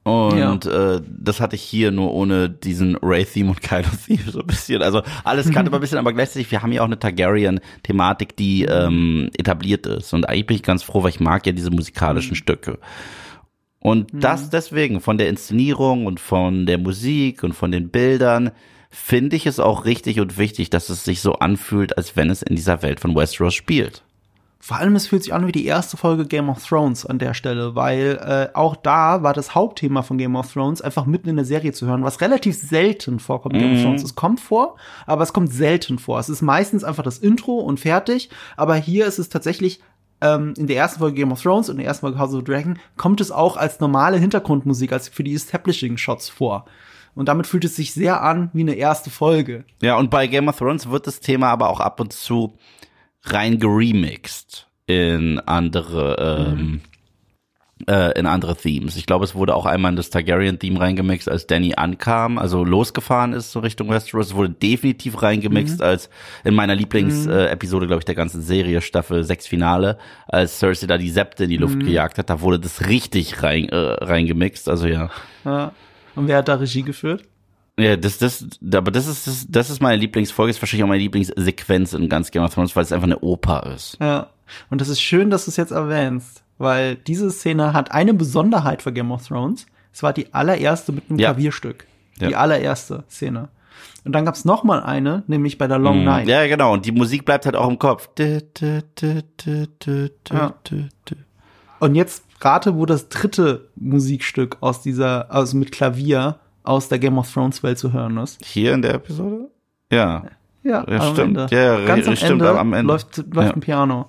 Und äh, das hatte ich hier nur ohne diesen Ray-Theme und Kylo-Theme so ein bisschen. Also alles kann aber ein bisschen, aber gleichzeitig, wir haben ja auch eine Targaryen-Thematik, die ähm, etabliert ist. Und eigentlich bin ich ganz froh, weil ich mag ja diese musikalischen Stücke. Und das deswegen, von der Inszenierung und von der Musik und von den Bildern, finde ich es auch richtig und wichtig, dass es sich so anfühlt, als wenn es in dieser Welt von Westeros spielt. Vor allem, es fühlt sich an wie die erste Folge Game of Thrones an der Stelle, weil äh, auch da war das Hauptthema von Game of Thrones einfach mitten in der Serie zu hören, was relativ selten vorkommt in Game of Thrones. Es kommt vor, aber es kommt selten vor. Es ist meistens einfach das Intro und fertig, aber hier ist es tatsächlich ähm, in der ersten Folge Game of Thrones und in der ersten Folge House of the Dragon kommt es auch als normale Hintergrundmusik, als für die Establishing-Shots vor. Und damit fühlt es sich sehr an wie eine erste Folge. Ja, und bei Game of Thrones wird das Thema aber auch ab und zu rein geremixed in andere, ähm, äh, in andere Themes. Ich glaube, es wurde auch einmal in das Targaryen-Theme reingemixt, als Danny ankam, also losgefahren ist so Richtung Westeros. Es wurde definitiv reingemixt, als in meiner Lieblingsepisode, äh, Episode, glaube ich, der ganzen Serie, Staffel 6 Finale, als Cersei da die Septe in die Luft gejagt hat, da wurde das richtig rein, äh, reingemixt. Also ja. Ja. Und wer hat da Regie geführt? Ja, das, das, aber das ist, das, das ist meine Lieblingsfolge, ist wahrscheinlich auch meine Lieblingssequenz in ganz Game of Thrones, weil es einfach eine Oper ist. Ja. Und das ist schön, dass du es jetzt erwähnst, weil diese Szene hat eine Besonderheit für Game of Thrones. Es war die allererste mit einem Ja. Klavierstück. Die Ja. allererste Szene. Und dann gab's noch mal eine, nämlich bei der Long Night. Mhm. Ja, genau. Und die Musik bleibt halt auch im Kopf. Ja. Und jetzt rate, wo das dritte Musikstück aus dieser, also mit Klavier aus der Game of Thrones Welt zu hören ist. Hier in der Episode? Ja. Ja, Ja, am stimmt. Ende. Ja, ja, Ganz am stimmt, Ende, am Ende. läuft, läuft Ja. ein Piano.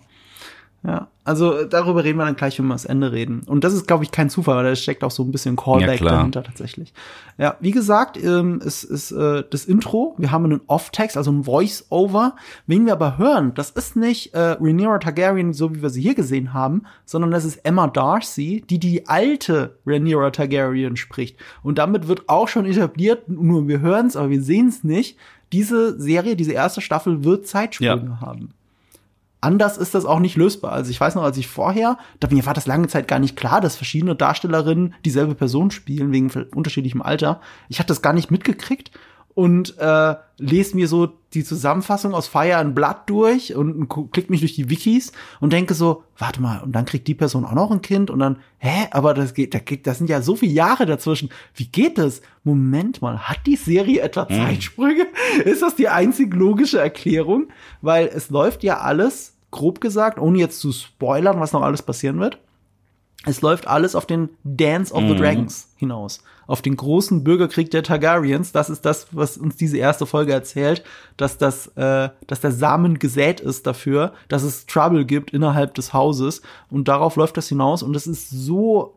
Ja, also äh, darüber reden wir dann gleich, wenn wir das Ende reden. Und das ist, glaube ich, kein Zufall, weil da steckt auch so ein bisschen Ja, Callback klar. dahinter tatsächlich. Ja, wie gesagt, ähm, es ist äh, das Intro. Wir haben einen Off-Text, also ein Voice-Over. Wen wir aber hören, das ist nicht äh, Rhaenyra Targaryen, so wie wir sie hier gesehen haben, sondern das ist Emma Darcy, die die alte Rhaenyra Targaryen spricht. Und damit wird auch schon etabliert, nur wir hören es, aber wir sehen es nicht. Diese Serie, diese erste Staffel wird Zeitsprünge haben anders ist das auch nicht lösbar. Also ich weiß noch, als ich vorher, da mir war das lange Zeit gar nicht klar, dass verschiedene Darstellerinnen dieselbe Person spielen, wegen unterschiedlichem Alter. Ich hatte das gar nicht mitgekriegt und äh, lese mir so die Zusammenfassung aus Fire and Blood durch und klick mich durch die Wikis und denke so, warte mal, und dann kriegt die Person auch noch ein Kind und dann, hä, aber das geht, da geht, das sind ja so viele Jahre dazwischen. Wie geht das? Moment mal, hat die Serie etwa Zeitsprünge? Ist das die einzig logische Erklärung? Weil es läuft ja alles, grob gesagt, ohne jetzt zu spoilern, was noch alles passieren wird. Es läuft alles auf den Dance of the Dragons hinaus. Auf den großen Bürgerkrieg der Targaryens. Das ist das, was uns diese erste Folge erzählt, dass das, äh, dass der Samen gesät ist dafür, dass es Trouble gibt innerhalb des Hauses. Und darauf läuft das hinaus. Und das ist so,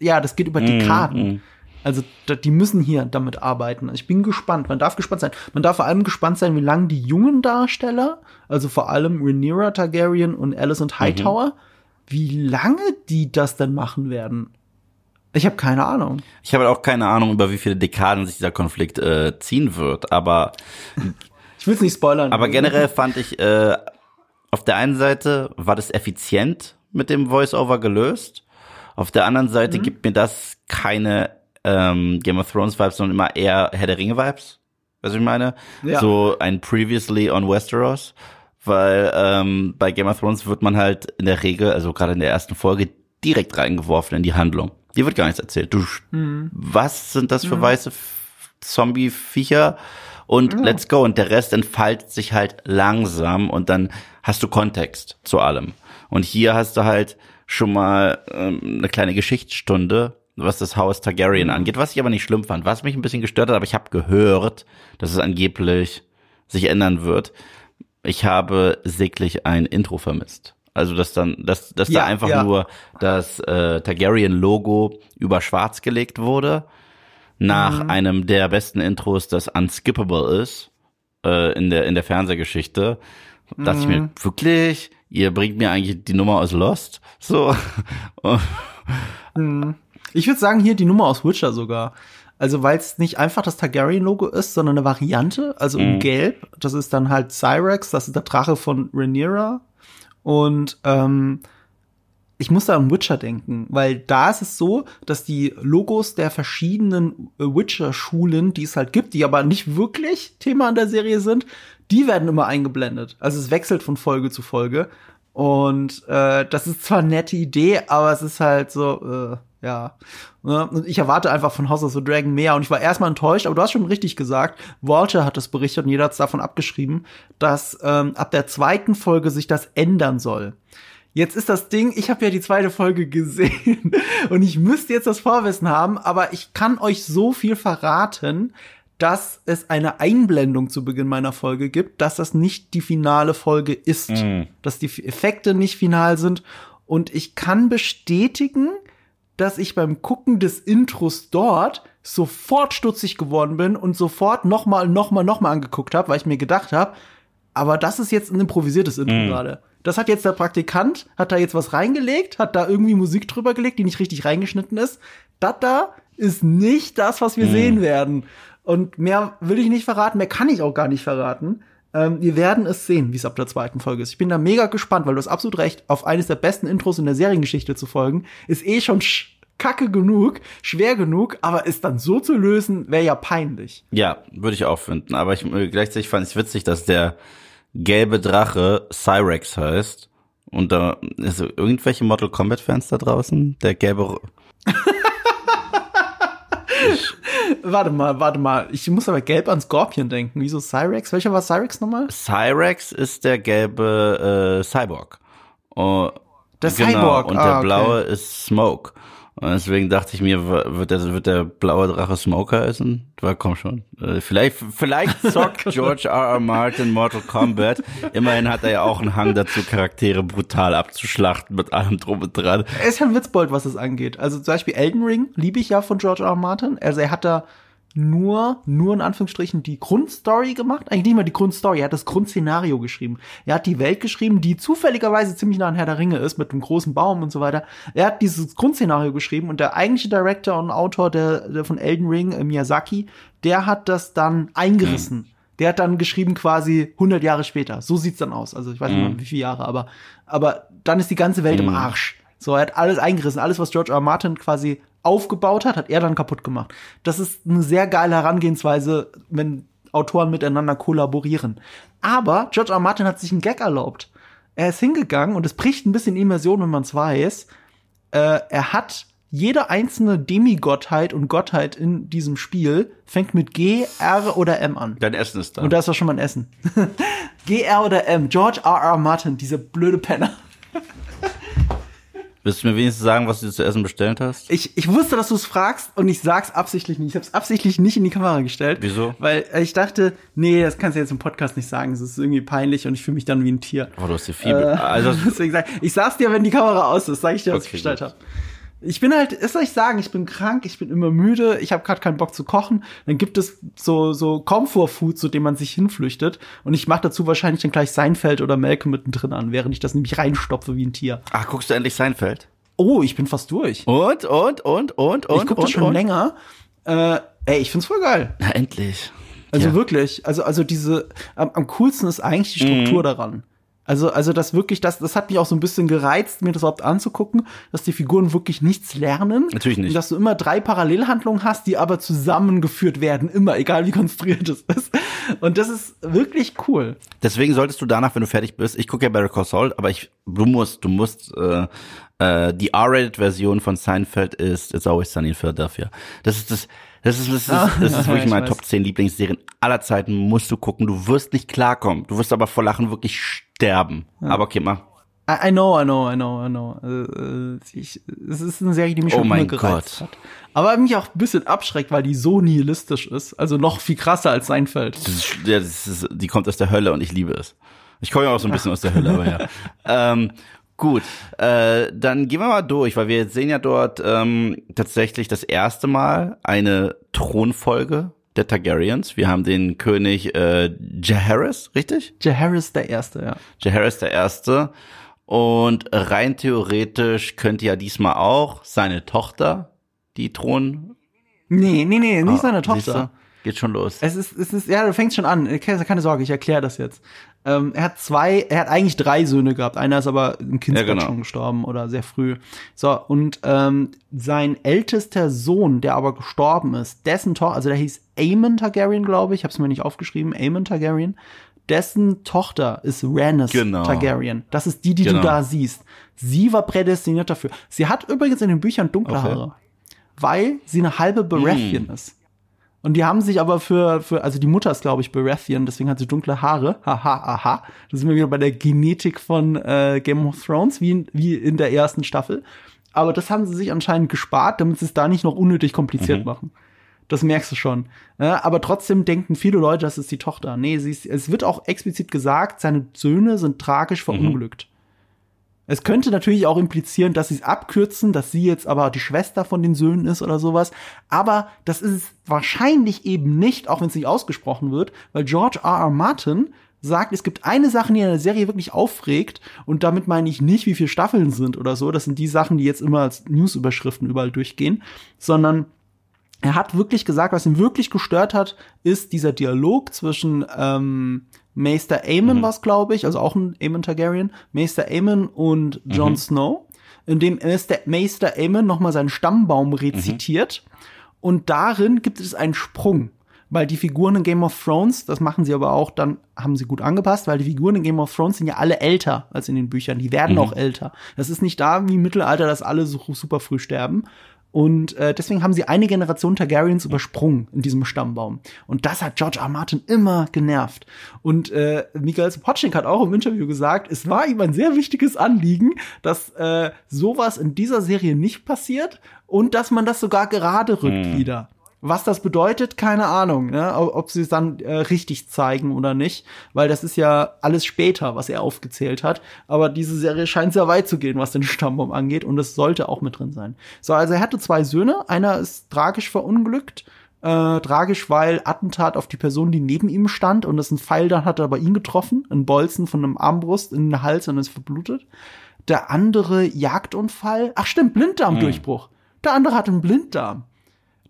ja, das geht über Dekaden. Also da, die müssen hier damit arbeiten. Ich bin gespannt. Man darf gespannt sein. Man darf vor allem gespannt sein, wie lange die jungen Darsteller, also vor allem Rhaenyra Targaryen und Alicent Hightower, wie lange die das denn machen werden. Ich habe keine Ahnung. Ich habe auch keine Ahnung, über wie viele Dekaden sich dieser Konflikt äh, ziehen wird, aber Ich will es nicht spoilern. aber generell fand ich äh, auf der einen Seite war das effizient mit dem Voice-Over gelöst. Auf der anderen Seite Mhm. gibt mir das keine ähm, Game of Thrones Vibes, sondern immer eher Herr der Ringe Vibes. Was ich meine? Ja. So ein Previously on Westeros. Weil ähm, bei Game of Thrones wird man halt in der Regel, also gerade in der ersten Folge, direkt reingeworfen in die Handlung. Dir wird gar nichts erzählt. Du, Mhm. was sind das für weiße F- Zombie-Viecher? Und let's go. Und der Rest entfaltet sich halt langsam und dann hast du Kontext zu allem. Und hier hast du halt schon mal ähm, eine kleine Geschichtsstunde, was das Haus Targaryen angeht, was ich aber nicht schlimm fand, was mich ein bisschen gestört hat, aber ich habe gehört, dass es angeblich sich ändern wird. Ich habe säglich ein Intro vermisst. Also dass dann, dass, dass Ja, da einfach ja. nur das äh, Targaryen-Logo über schwarz gelegt wurde, nach einem der besten Intros, das unskippable ist, äh, in der, in der Fernsehgeschichte. Dachte ich mir, wirklich, ihr bringt mir eigentlich die Nummer aus Lost? So. Ich würde sagen, hier die Nummer aus Witcher sogar. Also, weil es nicht einfach das Targaryen-Logo ist, sondern eine Variante, also in Gelb. Das ist dann halt Cyrex, das ist der Drache von Rhaenyra. Und ähm, ich muss da an Witcher denken, weil da ist es so, dass die Logos der verschiedenen äh, Witcher-Schulen, die es halt gibt, die aber nicht wirklich Thema in der Serie sind, die werden immer eingeblendet. Also es wechselt von Folge zu Folge. Und äh, das ist zwar eine nette Idee, aber es ist halt so, äh, ja. Ne? Und ich erwarte einfach von House of the Dragon mehr. Und ich war erstmal enttäuscht, aber du hast schon richtig gesagt, Walter hat es berichtet und jeder hat es davon abgeschrieben, dass ähm, ab der zweiten Folge sich das ändern soll. Jetzt ist das Ding, ich habe ja die zweite Folge gesehen und ich müsste jetzt das Vorwissen haben, aber ich kann euch so viel verraten, dass es eine Einblendung zu Beginn meiner Folge gibt, dass das nicht die finale Folge ist, dass die Effekte nicht final sind und ich kann bestätigen, dass ich beim Gucken des Intros dort sofort stutzig geworden bin und sofort nochmal, nochmal, nochmal angeguckt habe, weil ich mir gedacht habe, aber das ist jetzt ein improvisiertes Intro gerade. Das hat jetzt der Praktikant, hat da jetzt was reingelegt, hat da irgendwie Musik drüber gelegt, die nicht richtig reingeschnitten ist. Das da ist nicht das, was wir sehen werden. Und mehr will ich nicht verraten, mehr kann ich auch gar nicht verraten. Ähm, wir werden es sehen, wie es ab der zweiten Folge ist. Ich bin da mega gespannt, weil du hast absolut recht, auf eines der besten Intros in der Seriengeschichte zu folgen, ist eh schon sch kacke genug, schwer genug, aber es dann so zu lösen, wäre ja peinlich. Ja, würde ich auch finden. Aber ich äh, gleichzeitig fand ich witzig, dass der gelbe Drache Cyrex heißt. Und da, also irgendwelche Mortal Kombat Fans da draußen? Der gelbe, Warte mal, warte mal. Ich muss aber gelb an Scorpion denken. Wieso Cyrex? Welcher war Cyrex nochmal? Cyrex ist der gelbe äh, Cyborg. Oh, Der Cyborg, Und ah, der okay. blaue ist Smoke. Und deswegen dachte ich mir, wird der, wird der blaue Drache Smoker heißen? War, komm schon. Äh, vielleicht, vielleicht zockt George R. R. Martin Mortal Kombat. Immerhin hat er ja auch einen Hang dazu, Charaktere brutal abzuschlachten mit allem drum und dran. Er ist ja ein Witzbold, was das angeht. Also zum Beispiel Elden Ring liebe ich ja von George R. R. Martin. Also er hat da nur, nur in Anführungsstrichen die Grundstory gemacht. Eigentlich nicht mal die Grundstory, er hat das Grundszenario geschrieben. Er hat die Welt geschrieben, die zufälligerweise ziemlich nah an Herr der Ringe ist, mit einem großen Baum und so weiter. Er hat dieses Grundszenario geschrieben und der eigentliche Director und Autor der, der von Elden Ring, äh, Miyazaki, der hat das dann eingerissen. Der hat dann geschrieben quasi 100 Jahre später. So sieht's dann aus. Also ich weiß nicht mal, wie viele Jahre, aber, aber dann ist die ganze Welt im Arsch. So, er hat alles eingerissen. Alles, was George R. R. Martin quasi aufgebaut hat, hat er dann kaputt gemacht. Das ist eine sehr geile Herangehensweise, wenn Autoren miteinander kollaborieren. Aber George R. R. Martin hat sich einen Gag erlaubt. Er ist hingegangen und es bricht ein bisschen Immersion, wenn man es weiß. Äh, er hat jede einzelne Demigottheit und Gottheit in diesem Spiel fängt mit G, R oder M an. Dein Essen ist da. Und da ist doch schon mal ein Essen. G, R oder M. George R. R. Martin, dieser blöde Penner. Willst du mir wenigstens sagen, was du zu essen bestellt hast? Ich, ich wusste, dass du es fragst und ich sag's absichtlich nicht. Ich habe es absichtlich nicht in die Kamera gestellt. Wieso? Weil ich dachte, nee, das kannst du jetzt im Podcast nicht sagen. Es ist irgendwie peinlich und ich fühle mich dann wie ein Tier. Oh, du hast dir viel. Äh, also, deswegen sag ich, sag's dir, wenn die Kamera aus ist, sag ich dir, was Okay, ich bestellt habe. Ich bin halt, was soll ich sagen, ich bin krank, ich bin immer müde, ich habe gerade keinen Bock zu kochen. Dann gibt es so so Comfort Food, zu dem man sich hinflüchtet und ich mache dazu wahrscheinlich dann gleich Seinfeld oder Melke mittendrin an, während ich das nämlich reinstopfe wie ein Tier. ach, guckst du endlich Seinfeld? Oh, ich bin fast durch. Und, und, und, und, und. ich gucke das schon und. länger. Äh, ey, ich find's voll geil. Na, endlich. Also Ja. wirklich, also also diese am, am coolsten ist eigentlich die Mhm. Struktur daran. Also also das wirklich das das hat mich auch so ein bisschen gereizt, mir das überhaupt anzugucken, dass die Figuren wirklich nichts lernen. Natürlich nicht. Und dass du immer drei Parallelhandlungen hast, die aber zusammengeführt werden, immer egal wie konstruiert es ist. Und das ist wirklich cool. Deswegen solltest du danach, wenn du fertig bist, ich gucke ja Better Call Saul, aber ich, du musst, du musst, äh, äh, die R-Rated-Version von Seinfeld ist It's Always Sunny in Philadelphia. Das ist das, das ist, das ist, Ah, das ist wirklich ich meine. Top 10 Lieblingsserien aller Zeiten, musst du gucken. Du wirst nicht klarkommen. Du wirst aber vor Lachen wirklich sterben. Aber okay, mach. I, I know, I know, I know, I know. Äh, äh, ich, es ist eine Serie, die mich Oh schon mein immer gereizt Gott. hat. Aber mich auch ein bisschen abschreckt, weil die so nihilistisch ist. Also noch viel krasser als Seinfeld. Das ist, ja, das ist, die kommt aus der Hölle und ich liebe es. Ich komme ja auch so ein bisschen aus der Hölle, aber ja. Ähm, gut, äh, dann gehen wir mal durch, weil wir sehen ja dort ähm, tatsächlich das erste Mal eine Thronfolge der Targaryens. Wir haben den König äh, Jaehaerys, richtig? Jaehaerys der Erste, ja. Jaehaerys der Erste. Und rein theoretisch könnte ja diesmal auch seine Tochter die Thron. Nee, nee, nee, nicht Ah, seine Tochter. Geht schon los. Es ist, es ist, ja, du fängst schon an. Keine Sorge, ich erkläre das jetzt. Ähm, er hat zwei, er hat eigentlich drei Söhne gehabt. Einer ist aber im Kindsbett Ja, genau. schon gestorben oder sehr früh. So, und ähm, sein ältester Sohn, der aber gestorben ist, dessen Tochter, also der hieß Aemon Targaryen, glaube ich, es mir nicht aufgeschrieben, Aemon Targaryen, dessen Tochter ist Rhaenys Genau. Targaryen. Das ist die, die Genau. du da siehst. Sie war prädestiniert dafür. Sie hat übrigens in den Büchern dunkle Okay. Haare, weil sie eine halbe Baratheon ist. Und die haben sich aber für, für also die Mutter ist, glaube ich, Baratheon, deswegen hat sie dunkle Haare. Haha, aha. Da sind wir wieder bei der Genetik von äh, Game of Thrones, wie in, wie in der ersten Staffel. Aber das haben sie sich anscheinend gespart, damit sie es da nicht noch unnötig kompliziert machen. Das merkst du schon. Ja, aber trotzdem denken viele Leute, das ist die Tochter. Nee, sie ist, es wird auch explizit gesagt, seine Söhne sind tragisch verunglückt. Es könnte natürlich auch implizieren, dass sie es abkürzen, dass sie jetzt aber die Schwester von den Söhnen ist oder sowas. Aber das ist es wahrscheinlich eben nicht, auch wenn es nicht ausgesprochen wird, weil George R. R. Martin sagt, es gibt eine Sache, die in der Serie wirklich aufregt, und damit meine ich nicht, wie viele Staffeln sind oder so. Das sind die Sachen, die jetzt immer als Newsüberschriften überall durchgehen, sondern er hat wirklich gesagt, was ihn wirklich gestört hat, ist dieser Dialog zwischen ähm, Maester Aemon, was glaube ich, also auch ein Aemon Targaryen, Maester Aemon und Jon Snow, in dem Maester, Maester Aemon nochmal seinen Stammbaum rezitiert und darin gibt es einen Sprung. Weil die Figuren in Game of Thrones, das machen sie aber auch, dann haben sie gut angepasst, weil die Figuren in Game of Thrones sind ja alle älter als in den Büchern. Die werden auch älter. Das ist nicht da wie im Mittelalter, dass alle so super früh sterben. Und äh, deswegen haben sie eine Generation Targaryens übersprungen in diesem Stammbaum. Und das hat George R. Martin immer genervt. Und äh, Michael Sapochnik hat auch im Interview gesagt, es war ihm ein sehr wichtiges Anliegen, dass äh, sowas in dieser Serie nicht passiert und dass man das sogar gerade rückt wieder. Was das bedeutet, keine Ahnung, ne? ob sie es dann äh, richtig zeigen oder nicht, weil das ist ja alles später, was er aufgezählt hat. Aber diese Serie scheint sehr weit zu gehen, was den Stammbaum angeht, und es sollte auch mit drin sein. So, also er hatte zwei Söhne, einer ist tragisch verunglückt, äh, tragisch, weil Attentat auf die Person, die neben ihm stand, und das ein Pfeil dann hat er bei ihn getroffen, ein Bolzen von einem Armbrust in den Hals und ist verblutet. Der andere Jagdunfall, ach stimmt, Blinddarmdurchbruch. Der andere hatte einen Blinddarm.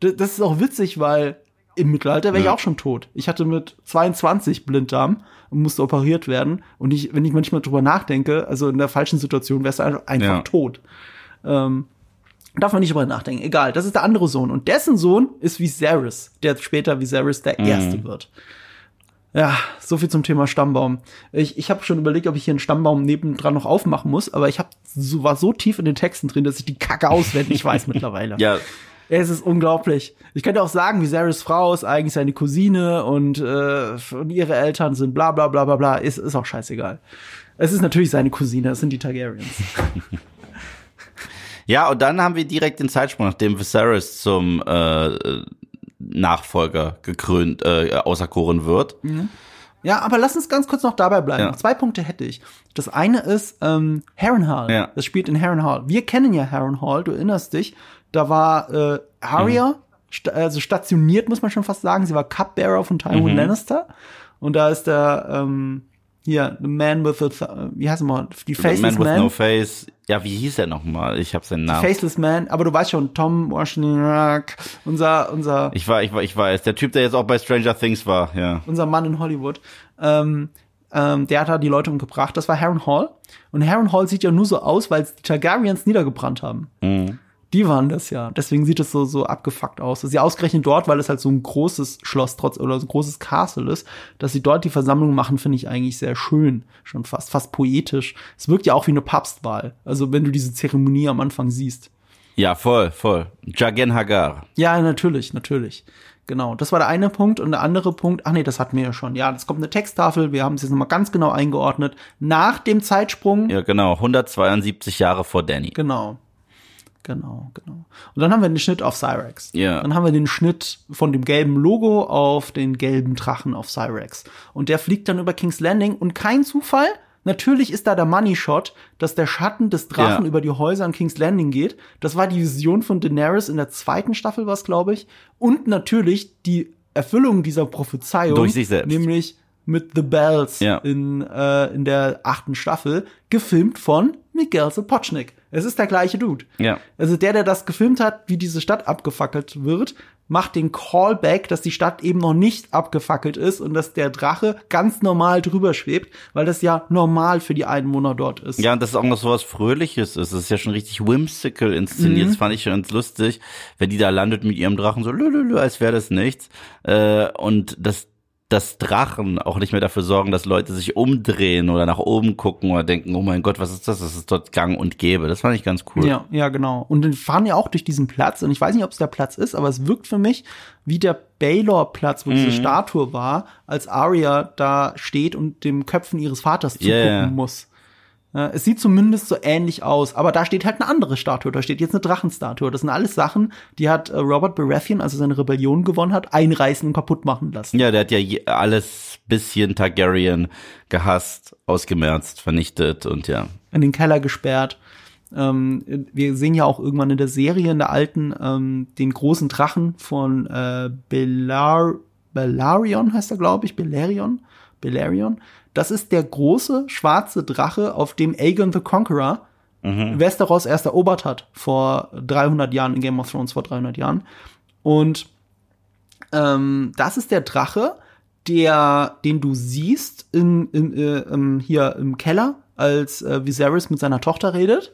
Das ist auch witzig, weil im Mittelalter wäre ich Ja. auch schon tot. Ich hatte mit 22 Blinddarm und musste operiert werden. Und ich, wenn ich manchmal drüber nachdenke, also in der falschen Situation wärst du einfach, einfach Ja. tot. Ähm, darf man nicht drüber nachdenken. Egal, das ist der andere Sohn. Und dessen Sohn ist Viserys, der später Viserys der Erste wird. Ja, so viel zum Thema Stammbaum. Ich, ich habe schon überlegt, ob ich hier einen Stammbaum nebendran noch aufmachen muss, aber ich hab, so, war so tief in den Texten drin, dass ich die Kacke auswendig weiß mittlerweile. Ja, Es ist unglaublich. Ich könnte auch sagen, Viserys Frau ist eigentlich seine Cousine und, äh, und ihre Eltern sind bla bla bla bla bla. Ist, ist auch scheißegal. Es ist natürlich seine Cousine, es sind die Targaryens. Ja, und dann haben wir direkt den Zeitsprung, nachdem Viserys zum äh, Nachfolger gekrönt, äh, auserkoren wird. Ja, aber lass uns ganz kurz noch dabei bleiben. Ja. Zwei Punkte hätte ich. Das eine ist ähm, Harrenhal. Ja. Das spielt in Harrenhal. Wir kennen ja Harrenhal, du erinnerst dich. Da war äh, Arya, sta also stationiert, muss man schon fast sagen. Sie war Cupbearer von Tywin Lannister. Und da ist der, ähm, Hier, The Man with the, Th wie heißt er mal? Die The Faceless Man with Man. No Face. Ja, wie hieß er nochmal? Ich habe seinen Namen. Faceless Man, aber du weißt schon, Tom Washington, unser, unser, Ich war, ich war, ich weiß. Der Typ, der jetzt auch bei Stranger Things war, ja. unser Mann in Hollywood, ähm, ähm, der hat da die Leute umgebracht. Das war Harren Hall. Und Harren Hall sieht ja nur so aus, weil die Targaryens niedergebrannt haben. Mhm. Die waren das ja. Deswegen sieht es so, so abgefuckt aus. Das ist ja ausgerechnet dort, weil es halt so ein großes Schloss trotz oder so ein großes Castle ist, dass sie dort die Versammlung machen, finde ich eigentlich sehr schön. Schon fast, fast poetisch. Es wirkt ja auch wie eine Papstwahl. Also wenn du diese Zeremonie am Anfang siehst. Ja, voll, voll. Jagen Hagar. Ja, natürlich, natürlich. Genau, das war der eine Punkt. Und der andere Punkt, ach nee, das hatten wir ja schon. Ja, es kommt eine Texttafel, wir haben es jetzt nochmal ganz genau eingeordnet. Nach dem Zeitsprung. Ja, genau. 172 Jahre vor Danny. Genau. Genau, genau. Und dann haben wir den Schnitt auf Cyrex. Ja. Dann haben wir den Schnitt von dem gelben Logo auf den gelben Drachen auf Cyrex. Und der fliegt dann über King's Landing und kein Zufall. Natürlich ist da der Money Shot, dass der Schatten des Drachen Ja. über die Häuser an King's Landing geht. Das war die Vision von Daenerys in der zweiten Staffel, was glaube ich. Und natürlich die Erfüllung dieser Prophezeiung. Durch sich selbst. Nämlich mit The Bells Ja. in, äh, in der achten Staffel, gefilmt von Miguel Sapochnik. Es ist der gleiche Dude. Ja. Also der, der das gefilmt hat, wie diese Stadt abgefackelt wird, macht den Callback, dass die Stadt eben noch nicht abgefackelt ist und dass der Drache ganz normal drüber schwebt, weil das ja normal für die Einwohner dort ist. Ja, und das ist auch noch so was Fröhliches ist. Das ist ja schon richtig whimsical inszeniert. Mhm. Das fand ich schon ganz lustig, wenn die da landet mit ihrem Drachen so lülülü, als wäre das nichts. Äh, und das dass Drachen auch nicht mehr dafür sorgen, dass Leute sich umdrehen oder nach oben gucken oder denken, oh mein Gott, was ist das? Das ist dort gang und gäbe. Das fand ich ganz cool. Ja, ja, genau. Und die fahren ja auch durch diesen Platz. Und ich weiß nicht, ob es der Platz ist, aber es wirkt für mich wie der Baylor-Platz, wo diese Mhm. Statue war, als Arya da steht und dem Köpfen ihres Vaters zugucken ja. muss. Es sieht zumindest so ähnlich aus, aber da steht halt eine andere Statue. Da steht jetzt eine Drachenstatue. Das sind alles Sachen, die hat äh, Robert Baratheon, als er seine Rebellion gewonnen hat, einreißen und kaputt machen lassen. Ja, der hat ja alles bisschen Targaryen gehasst, ausgemerzt, vernichtet und ja. in den Keller gesperrt. Ähm, wir sehen ja auch irgendwann in der Serie, in der alten, ähm, den großen Drachen von äh, Belar Belarion heißt er, glaube ich, Belarion. Belarion. Das ist der große schwarze Drache, auf dem Aegon the Conqueror Westeros erst erobert hat vor 300 Jahren in Game of Thrones vor 300 Jahren. Und ähm, das ist der Drache, der, den du siehst in, in, äh, hier im Keller, als äh, Viserys mit seiner Tochter redet.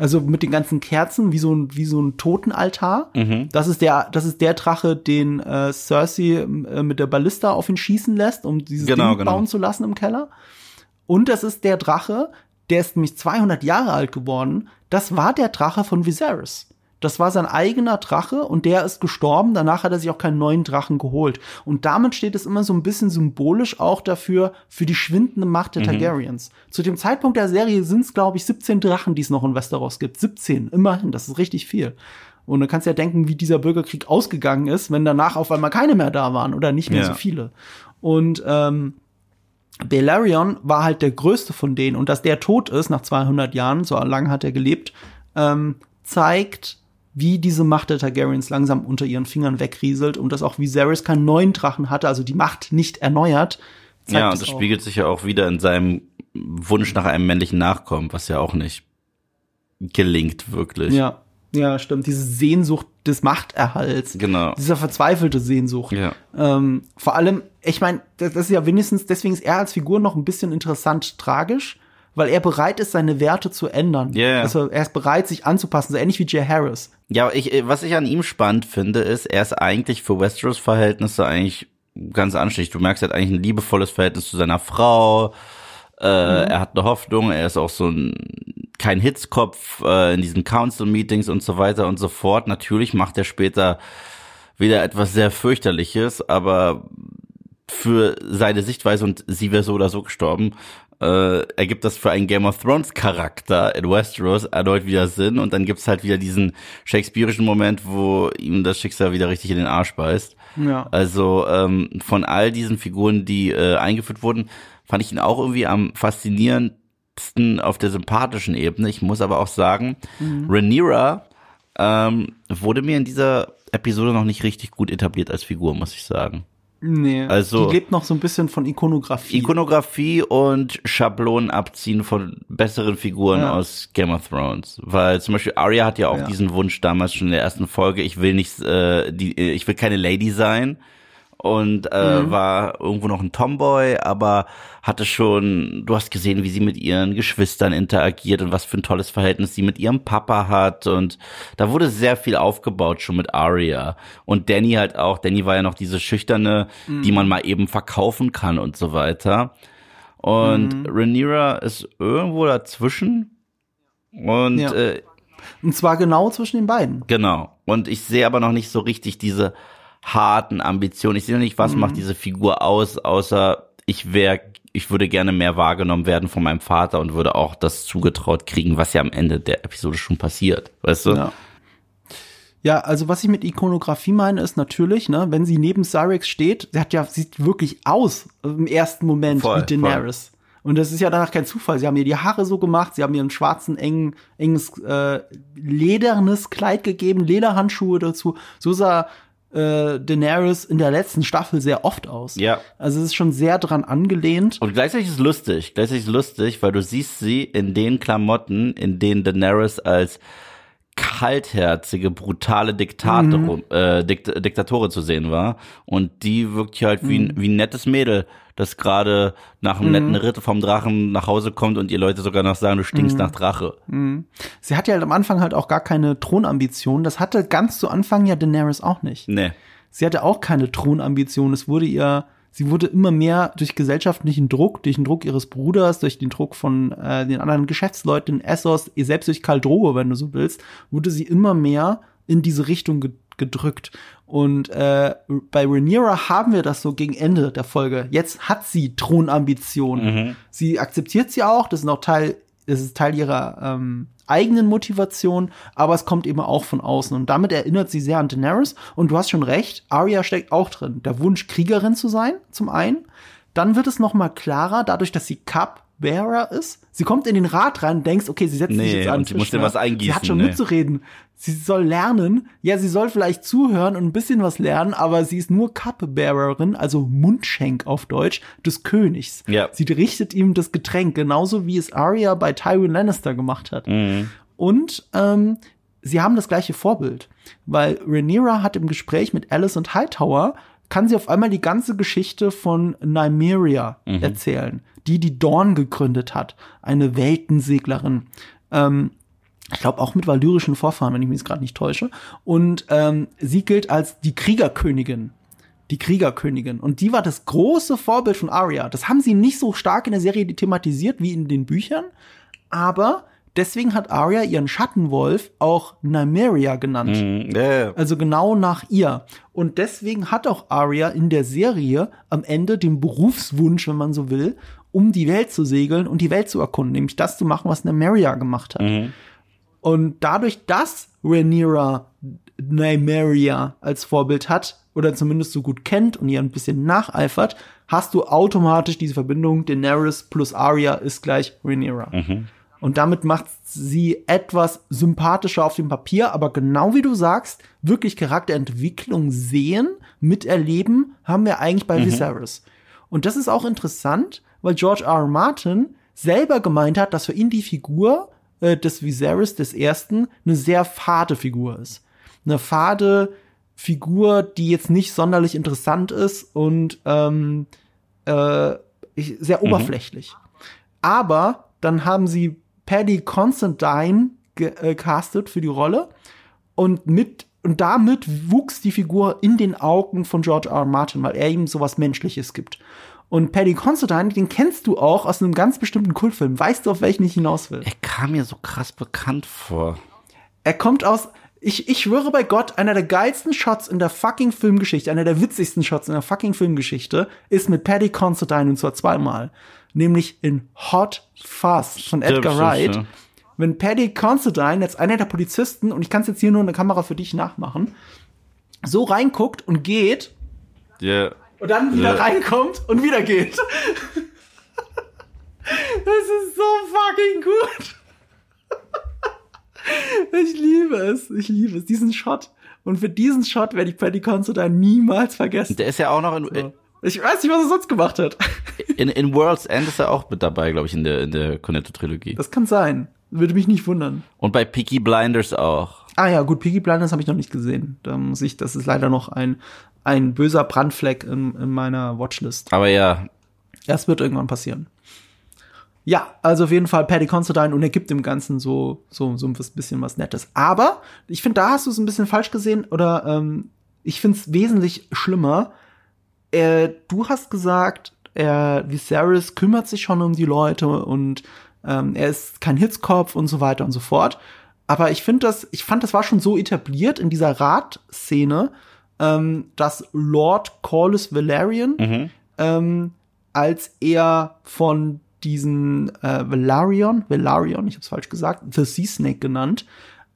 Also mit den ganzen Kerzen, wie so ein, wie so ein Totenaltar. Das ist der, das ist der Drache, den äh, Cersei äh, mit der Ballista auf ihn schießen lässt, um dieses Genau, Ding genau. bauen zu lassen im Keller. Und das ist der Drache, der ist nämlich 200 Jahre alt geworden. Das war der Drache von Viserys. Das war sein eigener Drache und der ist gestorben. Danach hat er sich auch keinen neuen Drachen geholt. Und damit steht es immer so ein bisschen symbolisch auch dafür, für die schwindende Macht der Targaryens. Zu dem Zeitpunkt der Serie sind es, glaube ich, 17 Drachen, die es noch in Westeros gibt. 17, immerhin, das ist richtig viel. Und du kannst ja denken, wie dieser Bürgerkrieg ausgegangen ist, wenn danach auf einmal keine mehr da waren oder nicht mehr Ja. so viele. Und ähm, Balerion war halt der größte von denen und dass der tot ist nach 200 Jahren, so lange hat er gelebt, ähm, zeigt, wie diese Macht der Targaryens langsam unter ihren Fingern wegrieselt und dass auch Viserys keinen neuen Drachen hatte, also die Macht nicht erneuert. Ja, und das auch. spiegelt sich ja auch wieder in seinem Wunsch nach einem männlichen Nachkommen, was ja auch nicht gelingt wirklich. Ja, ja, stimmt. Diese Sehnsucht des Machterhalts. Genau. Dieser verzweifelte Sehnsucht. Ja. Ähm, vor allem, ich meine, das, das ist ja wenigstens, deswegen ist er als Figur noch ein bisschen interessant tragisch, weil er bereit ist, seine Werte zu ändern. Ja, ja. Also er ist bereit, sich anzupassen, so ähnlich wie Jay Harris. Ja, ich, äh, was ich an ihm spannend finde, ist, er ist eigentlich für Westeros-Verhältnisse eigentlich ganz anständig. Du merkst, er hat eigentlich ein liebevolles Verhältnis zu seiner Frau. Äh, Er hat eine Hoffnung. Er ist auch so ein kein Hitzkopf äh, in diesen Council-Meetings und so weiter und so fort. Natürlich macht er später wieder etwas sehr fürchterliches, aber für seine Sichtweise und sie wäre so oder so gestorben, äh, ergibt das für einen Game of Thrones Charakter in Westeros erneut wieder Sinn und dann gibt's halt wieder diesen shakespearischen Moment, wo ihm das Schicksal wieder richtig in den Arsch beißt. Ja. Also ähm, von all diesen Figuren, die äh, eingeführt wurden, fand ich ihn auch irgendwie am faszinierendsten auf der sympathischen Ebene. Ich muss aber auch sagen, Rhaenyra ähm, wurde mir in dieser Episode noch nicht richtig gut etabliert als Figur, muss ich sagen. Nee, Also- die lebt noch so ein bisschen von Ikonografie. Ikonografie und Schablonen abziehen von besseren Figuren Ja. aus Game of Thrones. Weil zum Beispiel Arya hat ja auch Ja. diesen Wunsch damals schon in der ersten Folge, ich will nicht, äh, die, äh, ich will keine Lady sein. Und äh, Mhm. war irgendwo noch ein Tomboy, aber hatte schon, du hast gesehen, wie sie mit ihren Geschwistern interagiert und was für ein tolles Verhältnis sie mit ihrem Papa hat. Und da wurde sehr viel aufgebaut schon mit Arya. Und Danny halt auch. Danny war ja noch diese schüchterne, die Mhm. man mal eben verkaufen kann und so weiter. Und Mhm. Rhaenyra ist irgendwo dazwischen. Und Ja. äh, Und zwar genau zwischen den beiden. genau. Und ich sehe aber noch nicht so richtig diese harten Ambitionen. Ich sehe noch nicht, was macht diese Figur aus, außer ich wäre, ich würde gerne mehr wahrgenommen werden von meinem Vater und würde auch das zugetraut kriegen, was ja am Ende der Episode schon passiert. Weißt du? Ja. Ja, also was ich mit Ikonografie meine, ist natürlich, ne, wenn sie neben Cyrex steht, sie hat ja, sieht wirklich aus im ersten Moment Voll, wie Daenerys. Und das ist ja danach kein Zufall. Sie haben ihr die Haare so gemacht, sie haben ihr einen schwarzen, engen, enges, äh, ledernes Kleid gegeben, Lederhandschuhe dazu. So sah äh, Daenerys in der letzten Staffel sehr oft aus. Ja. Also es ist schon sehr dran angelehnt. Und gleichzeitig ist es lustig, gleichzeitig ist es lustig, weil du siehst sie in den Klamotten, in denen Daenerys als kaltherzige, brutale Diktator, äh, Dikt Diktatorin zu sehen war. Und die wirkt hier halt wie, ein, wie ein nettes Mädel, das gerade nach einem netten Ritt vom Drachen nach Hause kommt und ihr Leute sogar noch sagen, du stinkst nach Drache. Sie hatte ja halt am Anfang halt auch gar keine Thronambition. Das hatte ganz zu Anfang ja Daenerys auch nicht. Nee. Sie hatte auch keine Thronambition. Es wurde ihr, sie wurde immer mehr durch gesellschaftlichen Druck, durch den Druck ihres Bruders, durch den Druck von äh, den anderen Geschäftsleuten, Essos, ihr selbst durch Khal Drogo, wenn du so willst, wurde sie immer mehr in diese Richtung ge gedrückt. Und äh, bei Rhaenyra haben wir das so gegen Ende der Folge. Jetzt hat sie Thronambitionen. Sie akzeptiert sie auch. Das ist auch Teil, das ist Teil ihrer ähm, eigenen Motivation, aber es kommt eben auch von außen. Und damit erinnert sie sehr an Daenerys. Und du hast schon recht, Arya steckt auch drin. Der Wunsch, Kriegerin zu sein, zum einen. Dann wird es noch mal klarer, dadurch, dass sie Cupbearer ist. Sie kommt in den Rat rein und denkst, okay, sie setzt sich Nee, jetzt an sie muss dir ne? was eingießen, Sie hat schon nee. mitzureden. Sie soll lernen. Ja, sie soll vielleicht zuhören und ein bisschen was lernen, aber sie ist nur Cupbearerin, also Mundschenk auf Deutsch, des Königs. Ja. Sie richtet ihm das Getränk, genauso wie es Arya bei Tywin Lannister gemacht hat. Mhm. Und ähm, sie haben das gleiche Vorbild, weil Rhaenyra hat im Gespräch mit Alice und Hightower kann sie auf einmal die ganze Geschichte von Nymeria erzählen, die die Dawn gegründet hat, eine Weltenseglerin. Ähm, ich glaube auch mit valyrischen Vorfahren, wenn ich mich jetzt gerade nicht täusche. Und ähm, sie gilt als die Kriegerkönigin. Die Kriegerkönigin. Und die war das große Vorbild von Arya. Das haben sie nicht so stark in der Serie thematisiert wie in den Büchern. Aber deswegen hat Arya ihren Schattenwolf auch Nymeria genannt. Mhm. Ja, ja. Also genau nach ihr. Und deswegen hat auch Arya in der Serie am Ende den Berufswunsch, wenn man so will, um die Welt zu segeln und die Welt zu erkunden, nämlich das zu machen, was Nymeria gemacht hat. Und dadurch, dass Rhaenyra Nymeria als Vorbild hat oder zumindest so gut kennt und ihr ein bisschen nacheifert, hast du automatisch diese Verbindung Daenerys plus Arya ist gleich Rhaenyra. Und damit macht sie etwas sympathischer auf dem Papier, aber genau wie du sagst, wirklich Charakterentwicklung sehen, miterleben, haben wir eigentlich bei Viserys. Und das ist auch interessant, weil George R. R. Martin selber gemeint hat, dass für ihn die Figur äh, des Viserys des Ersten eine sehr fade Figur ist. Eine fade Figur, die jetzt nicht sonderlich interessant ist und ähm, äh, sehr oberflächlich. Aber dann haben sie Paddy Constantine gecastet für die Rolle und mit und damit wuchs die Figur in den Augen von George R. R. Martin, weil er ihm sowas Menschliches gibt. Und Paddy Constantine, den kennst du auch aus einem ganz bestimmten Kultfilm. Weißt du, auf welchen ich hinaus will? Er kam mir so krass bekannt vor. Er kommt aus, ich, ich schwöre bei Gott, einer der geilsten Shots in der fucking Filmgeschichte, einer der witzigsten Shots in der fucking Filmgeschichte ist mit Paddy Constantine und zwar zweimal. Nämlich in Hot Fuzz von Edgar Wright. Wenn Paddy Constantine, jetzt einer der Polizisten, und ich kann es jetzt hier nur eine Kamera für dich nachmachen, so reinguckt und geht Ja. und dann wieder Ja. reinkommt und wieder geht. Das ist so fucking gut. Ich liebe es, ich liebe es, diesen Shot. Und für diesen Shot werde ich Paddy Considine niemals vergessen. Der ist ja auch noch in, So. Ich weiß nicht, was er sonst gemacht hat. in, in World's End ist er auch mit dabei, glaube ich, in der, in der Cornetto-Trilogie. Das kann sein. Würde mich nicht wundern. Und bei Peaky Blinders auch. Ah ja, gut, Piggy Blinders habe ich noch nicht gesehen. Da muss ich, das ist leider noch ein, ein böser Brandfleck in, in meiner Watchlist. Aber ja, Das wird irgendwann passieren. Ja, also auf jeden Fall Paddy Considine und er gibt dem Ganzen so, so, so ein bisschen was Nettes. Aber ich finde, da hast du es ein bisschen falsch gesehen oder ähm, ich finde es wesentlich schlimmer. Äh, du hast gesagt, er, Viserys kümmert sich schon um die Leute und ähm, er ist kein Hitzkopf und so weiter und so fort. Aber ich finde das, ich fand, das war schon so etabliert in dieser Ratszene, ähm, dass Lord Corlys Valerian ähm, als er von diesen äh, Velaryon, Velaryon, ich habe es falsch gesagt, The Sea Snake genannt,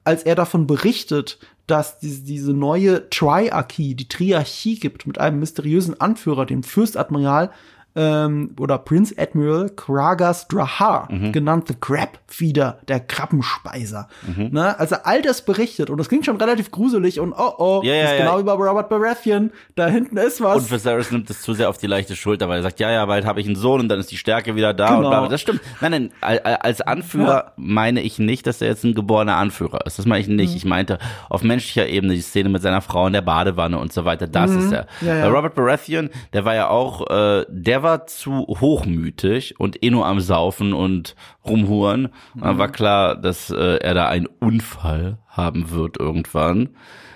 als er davon berichtet, dass diese, diese neue Triarchie, die Triarchie gibt mit einem mysteriösen Anführer, dem Fürstadmiral ähm, oder Prince Admiral Kragas Drahar, genannt The Crab Feeder, der Krabbenspeiser. Ne? Also all das berichtet und das klingt schon relativ gruselig und oh oh, Ja, ja, ist ja. genau wie bei Robert Baratheon, da hinten ist was. Und Viserys nimmt es zu sehr auf die leichte Schulter, weil er sagt, ja, ja, bald habe ich einen Sohn und dann ist die Stärke wieder da und Genau. bla. Das stimmt. Nein, nein, al- al- als Anführer Ja. meine ich nicht, dass er jetzt ein geborener Anführer ist. Das meine ich nicht. Mhm. Ich meinte auf menschlicher Ebene die Szene mit seiner Frau in der Badewanne und so weiter. Das ist er. Mhm. Ja, ja. Bei Robert Baratheon, der war ja auch, äh, der war zu hochmütig und eh nur am Saufen und rumhuren. Und dann Mhm. war klar, dass äh, er da einen Unfall haben wird irgendwann.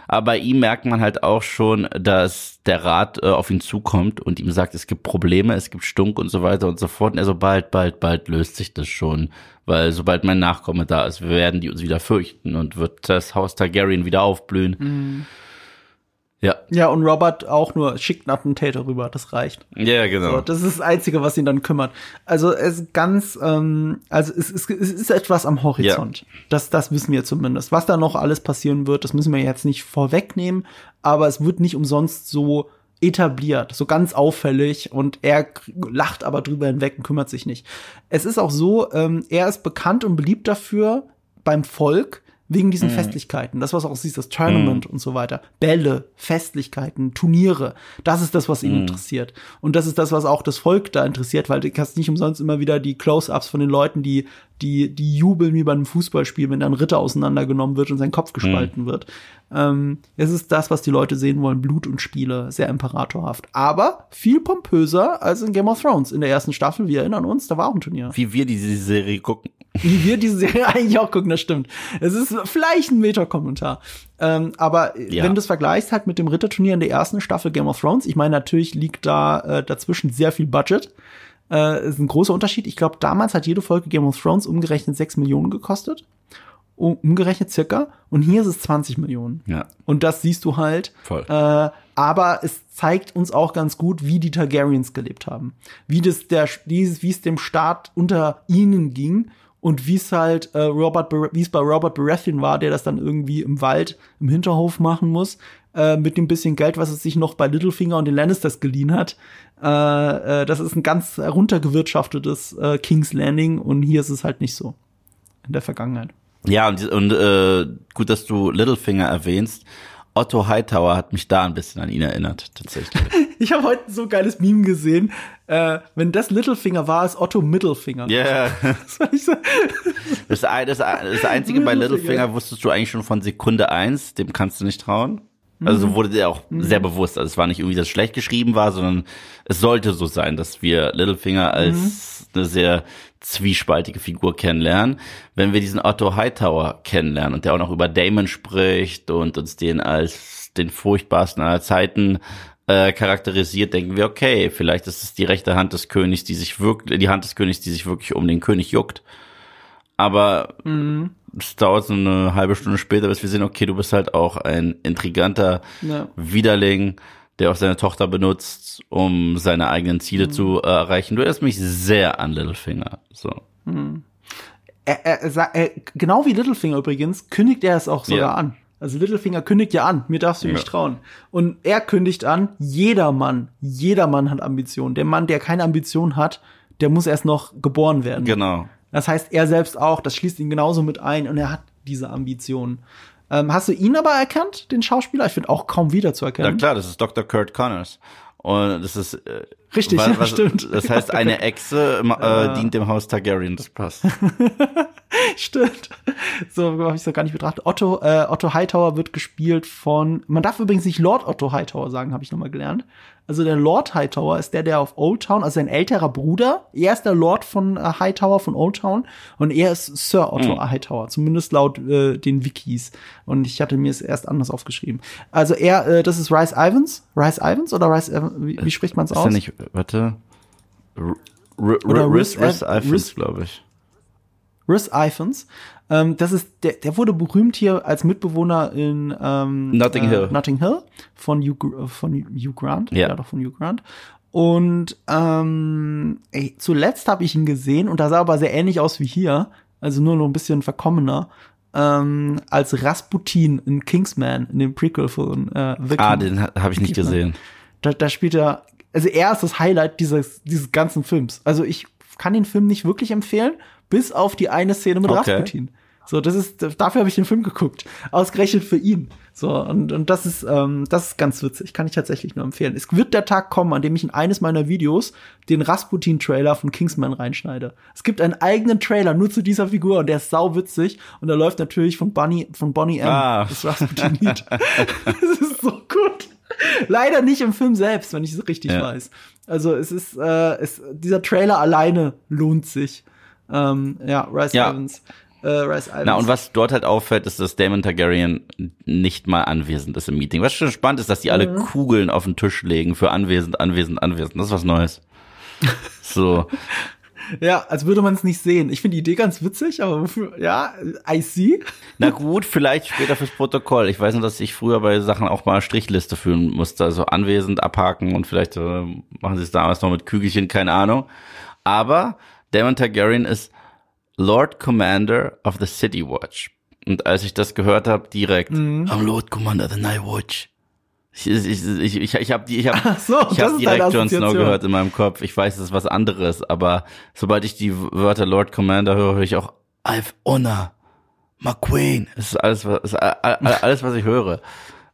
Aber bei ihm merkt man halt auch schon, dass der Rat äh, auf ihn zukommt und ihm sagt, es gibt Probleme, es gibt Stunk und so weiter und so fort. Und er so, bald, bald, bald löst sich das schon. Weil sobald mein Nachkomme da ist, werden die uns wieder fürchten und wird das Haus Targaryen wieder aufblühen. Mhm. Ja. Ja, und Robert auch nur schickt einen Attentäter rüber, das reicht. Ja, genau. So, das ist das Einzige, was ihn dann kümmert. Also es ist ganz, ähm, also es ist, es ist etwas am Horizont. Das, das wissen wir zumindest. Was da noch alles passieren wird, das müssen wir jetzt nicht vorwegnehmen, aber es wird nicht umsonst so etabliert, so ganz auffällig und er lacht aber drüber hinweg und kümmert sich nicht. Es ist auch so, ähm, er ist bekannt und beliebt dafür beim Volk, wegen diesen Festlichkeiten. Das, was auch siehst, das Tournament und so weiter. Bälle, Festlichkeiten, Turniere. Das ist das, was ihn interessiert. Und das ist das, was auch das Volk da interessiert, weil du hast nicht umsonst immer wieder die Close-Ups von den Leuten, die, die, die jubeln wie bei einem Fußballspiel, wenn da ein Ritter auseinandergenommen wird und sein Kopf gespalten wird. Ähm, es ist das, was die Leute sehen wollen. Blut und Spiele. Sehr imperatorhaft. Aber viel pompöser als in Game of Thrones. In der ersten Staffel, wir erinnern uns, da war auch ein Turnier Wie wir diese Serie gucken. Wie wir diese Serie eigentlich auch gucken, das stimmt. Es ist vielleicht ein Meta-Kommentar. Ähm, aber Ja. wenn du es vergleichst halt mit dem Ritterturnier in der ersten Staffel Game of Thrones, ich meine, natürlich liegt da äh, dazwischen sehr viel Budget. Äh, ist ein großer Unterschied. Ich glaube, damals hat jede Folge Game of Thrones umgerechnet 6 Millionen gekostet. Um, umgerechnet circa. Und hier ist es 20 Millionen. Ja. Und das siehst du halt. Voll. Äh, aber es zeigt uns auch ganz gut, wie die Targaryens gelebt haben. Wie das der, wie, wie es dem Staat unter ihnen ging und wie es halt äh, Robert, wie es bei Robert Baratheon war, der das dann irgendwie im Wald, im Hinterhof machen muss, äh, mit dem bisschen Geld, was es sich noch bei Littlefinger und den Lannisters geliehen hat. Äh, äh, das ist ein ganz heruntergewirtschaftetes äh, King's Landing und hier ist es halt nicht so. In der Vergangenheit. Ja, und, und äh, gut, dass du Littlefinger erwähnst. Otto Hightower hat mich da ein bisschen an ihn erinnert, tatsächlich. Ich habe heute so ein geiles Meme gesehen. Äh, wenn das Littlefinger war, ist Otto Mittelfinger. Ja, yeah. Das so, das, das, das Einzige bei Littlefinger. Littlefinger wusstest du eigentlich schon von Sekunde eins, dem kannst du nicht trauen. Also so wurde der auch sehr bewusst. Also es war nicht irgendwie, dass es schlecht geschrieben war, sondern es sollte so sein, dass wir Littlefinger als eine sehr zwiespaltige Figur kennenlernen. Wenn wir diesen Otto Hightower kennenlernen und der auch noch über Damon spricht und uns den als den furchtbarsten aller Zeiten äh, charakterisiert, denken wir, okay, vielleicht ist es die rechte Hand des Königs, die sich wirklich, die Hand des Königs, die sich wirklich um den König juckt. Aber es dauert so eine halbe Stunde später, bis wir sehen, okay, du bist halt auch ein intriganter Ja. Widerling, der auch seine Tochter benutzt, um seine eigenen Ziele zu äh, erreichen. Du erinnerst mich sehr an Littlefinger. So. er, er, er, er, genau wie Littlefinger übrigens, kündigt er es auch sogar Ja. an. Also Littlefinger kündigt ja an, mir darfst du nicht Ja. trauen. Und er kündigt an, jeder Mann, jeder Mann hat Ambitionen. Der Mann, der keine Ambition hat, der muss erst noch geboren werden. Genau. Das heißt, er selbst auch, das schließt ihn genauso mit ein und er hat diese Ambitionen. Ähm, hast du ihn aber erkannt, den Schauspieler? Ich finde auch kaum wiederzuerkennen. Na klar, das ist Dr. Kurt Connors. Und das ist äh, Richtig, was, was, stimmt. Das heißt, eine Echse äh, dient dem Haus Targaryen, das passt. Stimmt. So habe ich so gar nicht betrachtet. Otto, äh, Otto Hightower wird gespielt von. Man darf übrigens nicht Lord Otto Hightower sagen, habe ich nochmal gelernt. Also der Lord Hightower ist der, der auf Old Town, also sein älterer Bruder. Er ist der Lord von äh, Hightower von Old Town und er ist Sir Otto Mhm. Hightower, zumindest laut äh, den Wikis. Und ich hatte mir es erst anders aufgeschrieben. Also er, äh, das ist Rice Ivans, Rice Ivans oder Rice, Evans? wie, wie spricht man es Ist aus? ja nicht, warte. R R R äh, Ifans, Riss- glaube ich. Riss Ifans. Ähm, das ist, der, der wurde berühmt hier als Mitbewohner in ähm, Notting Hill. Notting Hill von Hugh, äh, von Hugh Grant. Ja. doch von Hugh Grant. Und ähm, ey, zuletzt habe ich ihn gesehen und da sah er aber sehr ähnlich aus wie hier, also nur noch ein bisschen verkommener. Ähm, als Rasputin in Kingsman, in dem Prequel von äh, The Ah, King. den ha- habe ich nicht Kingsman. gesehen. Da, da spielt er, also er ist das Highlight dieses, dieses ganzen Films. Also ich kann den Film nicht wirklich empfehlen, bis auf die eine Szene mit Okay. Rasputin. So, das ist, dafür habe ich den Film geguckt. Ausgerechnet für ihn. So, und, und das ist, ähm, das ist ganz witzig. Kann ich tatsächlich nur empfehlen. Es wird der Tag kommen, an dem ich in eines meiner Videos den Rasputin-Trailer von Kingsman reinschneide. Es gibt einen eigenen Trailer nur zu dieser Figur und der ist sau witzig. Und da läuft natürlich von Bunny, von Bonnie M. Ah. das Rasputin-Lied. das ist so gut. Leider nicht im Film selbst, wenn ich es richtig Ja. weiß. Also es ist, äh, es, dieser Trailer alleine lohnt sich. Ähm, ja, Rice Ja. Evans. Äh, Rice Evans. Na, und was dort halt auffällt, ist, dass Damon Targaryen nicht mal anwesend ist im Meeting. Was schon spannend ist, dass die alle Mhm. Kugeln auf den Tisch legen für anwesend, anwesend, anwesend. Das ist was Neues. So. Ja, als würde man es nicht sehen. Ich finde die Idee ganz witzig, aber wofür, ja, I see. Na gut, vielleicht später fürs Protokoll. Ich weiß nur, dass ich früher bei Sachen auch mal Strichliste führen musste. Also anwesend abhaken und vielleicht äh, machen sie es damals noch mit Kügelchen, keine Ahnung. Aber Damon Targaryen ist Lord Commander of the City Watch. Und als ich das gehört habe, direkt, I'm Lord Commander of the Night Watch. Ich, ich, ich, ich, ich habe die, ich habe, Ach so, ich deine direkt Jon Snow gehört in meinem Kopf. Ich weiß, es ist was anderes, aber sobald ich die Wörter Lord Commander höre, höre ich auch I've Honor, McQueen. Das ist alles, was, ist alles, was ich höre.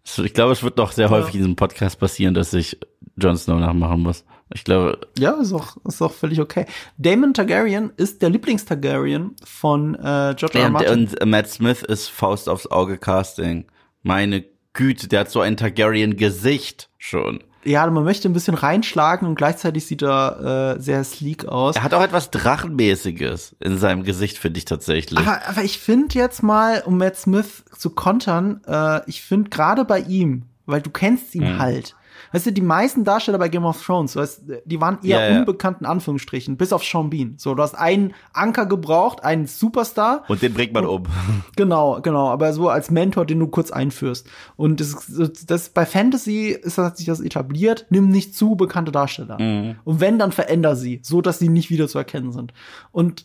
Es- Ich glaube, es wird noch sehr häufig in diesem Podcast passieren, dass ich Jon Snow nachmachen muss. Ich glaube, Ja, ist auch, ist auch völlig okay. Damon Targaryen ist der Lieblings-Targaryen von äh, George R. R. und, Martin. und Matt Smith ist Faust aufs Auge Casting. Meine Güte, der hat so ein Targaryen-Gesicht schon. ja, man möchte ein bisschen reinschlagen und gleichzeitig sieht er äh, sehr sleek aus. Er hat auch etwas Drachenmäßiges in seinem Gesicht, finde ich tatsächlich. Aber, aber ich finde jetzt mal, um Matt Smith zu kontern, äh, ich finde gerade bei ihm, weil du kennst ihn Mhm. halt. Weißt du, die meisten Darsteller bei Game of Thrones, weißt, die waren eher Ja, ja. unbekannt in Anführungsstrichen, bis auf Sean Bean. So, du hast einen Anker gebraucht, einen Superstar. Und den bringt man um. Genau, genau, aber so als Mentor, den du kurz einführst. Und das, das bei Fantasy ist hat sich das etabliert, nimm nicht zu bekannte Darsteller. Mhm. Und wenn, dann veränder sie, so dass sie nicht wieder zu erkennen sind. Und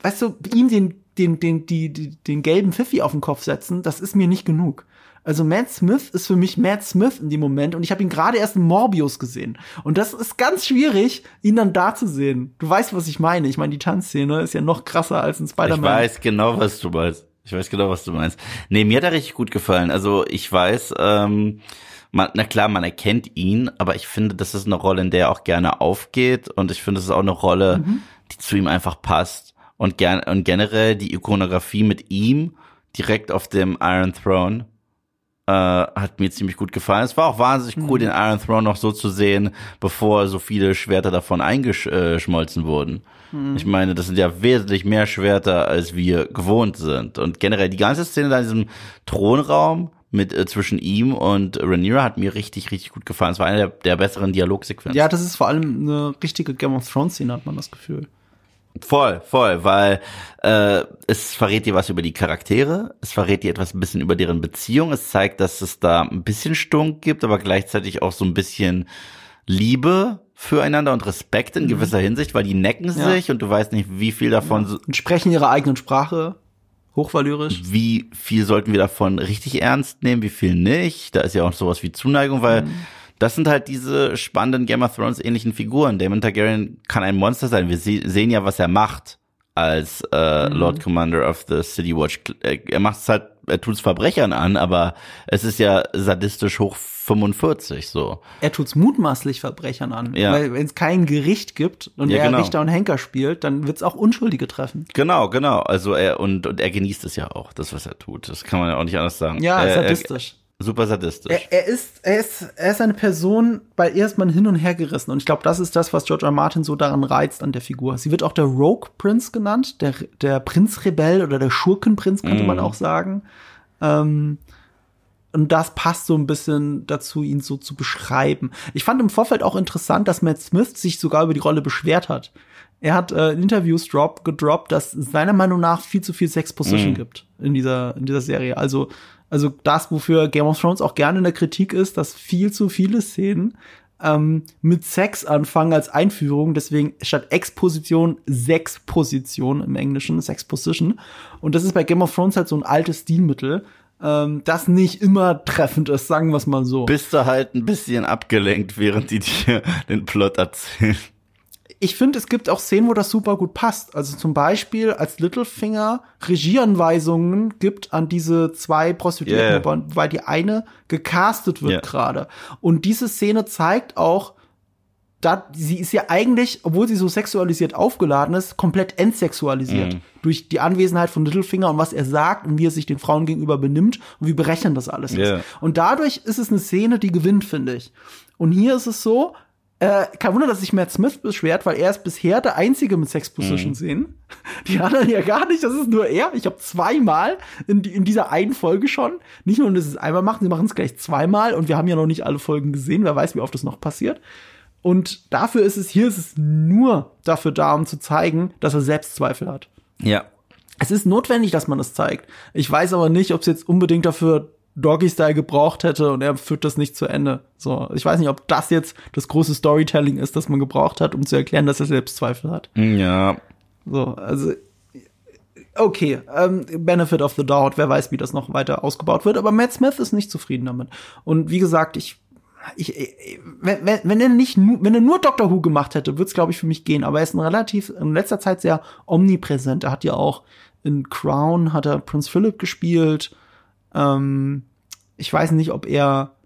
weißt du, ihm den, den, den, die, die, den gelben Pfiffi auf den Kopf setzen, das ist mir nicht genug. Also Matt Smith ist für mich Matt Smith in dem Moment und ich habe ihn gerade erst in Morbius gesehen. Und das ist ganz schwierig, ihn dann da zu sehen. Du weißt, was ich meine. Ich meine, die Tanzszene ist ja noch krasser als in Ich Spider-Man. weiß genau, was du meinst. Ich weiß genau, was du meinst. Nee, mir hat er richtig gut gefallen. Also ich weiß, ähm, man, na klar, man erkennt ihn, aber ich finde, das ist eine Rolle, in der er auch gerne aufgeht. Und ich finde, es ist auch eine Rolle, die zu ihm einfach passt. Und, gern, und generell die Ikonografie mit ihm direkt auf dem Iron Throne äh, hat mir ziemlich gut gefallen. Es war auch wahnsinnig cool, den Iron Throne noch so zu sehen, bevor so viele Schwerter davon eingeschmolzen wurden. Ich meine, das sind ja wesentlich mehr Schwerter, als wir gewohnt sind. Und generell die ganze Szene da in diesem Thronraum mit äh, zwischen ihm und Rhaenyra hat mir richtig, richtig gut gefallen. Es war eine der, der besseren Dialogsequenzen. Ja, das ist vor allem eine richtige Game of Thrones Szene, hat man das Gefühl. Voll, voll, weil äh, es verrät dir was über die Charaktere, es verrät dir etwas ein bisschen über deren Beziehung, es zeigt, dass es da ein bisschen Stunk gibt, aber gleichzeitig auch so ein bisschen Liebe füreinander und Respekt in gewisser Hinsicht, weil die necken Ja. sich und du weißt nicht, wie viel davon, so- Und sprechen ihre eigenen Sprache, hochvalyrisch. wie viel sollten wir davon richtig ernst nehmen, wie viel nicht. Da ist ja auch sowas wie Zuneigung, weil Mhm. Das sind halt diese spannenden Game of Thrones ähnlichen Figuren. Damon Targaryen kann ein Monster sein. Wir se sehen ja, was er macht als äh, Mhm. Lord Commander of the City Watch. Äh, Er macht es halt er tut's Verbrechern an, aber es ist ja sadistisch hoch 45 so. Er tut's mutmaßlich Verbrechern an. Ja. Weil wenn es kein Gericht gibt und Ja, er genau. Richter und Henker spielt, dann wird's auch Unschuldige treffen. Genau, genau. Also er und, und er genießt es ja auch, das was er tut. Das kann man ja auch nicht anders sagen. Ja, er, sadistisch. Er, super sadistisch. Er, er, ist, er, ist, er ist eine Person, bei ihr ist man hin und her gerissen. Und ich glaube, das ist das, was George R. R. Martin so daran reizt an der Figur. Sie wird auch der Rogue Prince genannt, der, der Prinzrebell oder der Schurkenprinz, könnte man auch sagen. Ähm, und das passt so ein bisschen dazu, ihn so zu beschreiben. Ich fand im Vorfeld auch interessant, dass Matt Smith sich sogar über die Rolle beschwert hat. Er hat äh, in Interviews drop, gedroppt, dass es seiner Meinung nach viel zu viel Sexposition gibt in dieser, in dieser Serie. Also, also das, wofür Game of Thrones auch gerne in der Kritik ist, dass viel zu viele Szenen ähm, mit Sex anfangen als Einführung. Deswegen statt Exposition Sexposition im Englischen, Sexposition. Und das ist bei Game of Thrones halt so ein altes Stilmittel, ähm, das nicht immer treffend ist, sagen wir es mal so. Bist du halt ein bisschen abgelenkt, während die dir den Plot erzählen. Ich finde, es gibt auch Szenen, wo das super gut passt. Also zum Beispiel, als Littlefinger Regieanweisungen gibt an diese zwei Prostituierten, Yeah. wobei die eine gecastet wird Ja. gerade. Und diese Szene zeigt auch, da, sie ist ja eigentlich, obwohl sie so sexualisiert aufgeladen ist, komplett entsexualisiert. Mhm. Durch die Anwesenheit von Littlefinger und was er sagt und wie er sich den Frauen gegenüber benimmt und wie berechnend das alles Ja. ist. Und dadurch ist es eine Szene, die gewinnt, finde ich. Und hier ist es so, äh, kein Wunder, dass sich Matt Smith beschwert, weil er ist bisher der Einzige mit Sex Position sehen. Die anderen ja gar nicht, das ist nur er. Ich habe zweimal in, in dieser einen Folge schon, nicht nur, dass sie es einmal machen, sie machen es gleich zweimal und wir haben ja noch nicht alle Folgen gesehen, wer weiß, wie oft das noch passiert. Und dafür ist es, hier ist es nur dafür da, um zu zeigen, dass er Selbstzweifel hat. Ja. Es ist notwendig, dass man das zeigt. Ich weiß aber nicht, ob es jetzt unbedingt dafür Doggy Style gebraucht hätte und er führt das nicht zu Ende. So, ich weiß nicht, ob das jetzt das große Storytelling ist, das man gebraucht hat, um zu erklären, dass er Selbstzweifel hat. Ja. So, also okay, ähm, Benefit of the Doubt, wer weiß, wie das noch weiter ausgebaut wird, aber Matt Smith ist nicht zufrieden damit. Und wie gesagt, ich ich, ich wenn, wenn, wenn er nicht nur, wenn er nur Doctor Who gemacht hätte, würde es glaube ich für mich gehen, aber er ist ein relativ in letzter Zeit sehr omnipräsent. Er hat ja auch in Crown hat er Prince Philip gespielt. Ähm, ich weiß nicht, ob er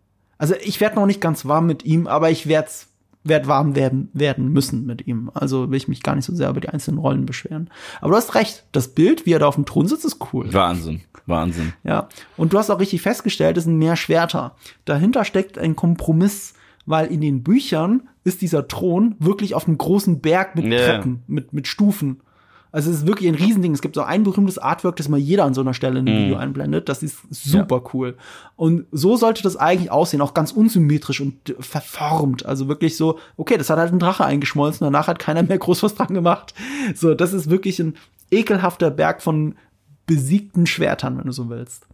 also ich werde noch nicht ganz warm mit ihm, aber ich werde werd warm werden, werden müssen mit ihm. Also will ich mich gar nicht so sehr über die einzelnen Rollen beschweren. Aber du hast recht, das Bild, wie er da auf dem Thron sitzt, ist cool. Wahnsinn. Wahnsinn. Ja. Und du hast auch richtig festgestellt, es sind mehr Schwerter. Dahinter steckt ein Kompromiss, weil in den Büchern ist dieser Thron wirklich auf einem großen Berg mit Ja. Treppen, mit, mit Stufen. Also es ist wirklich ein Riesending. Es gibt so ein berühmtes Artwork, das mal jeder an so einer Stelle in einem Video einblendet. Das ist super cool. Und so sollte das eigentlich aussehen, auch ganz unsymmetrisch und verformt. Also wirklich so, okay, das hat halt ein Drache eingeschmolzen, danach hat keiner mehr groß was dran gemacht. So, das ist wirklich ein ekelhafter Berg von besiegten Schwertern, wenn du so willst.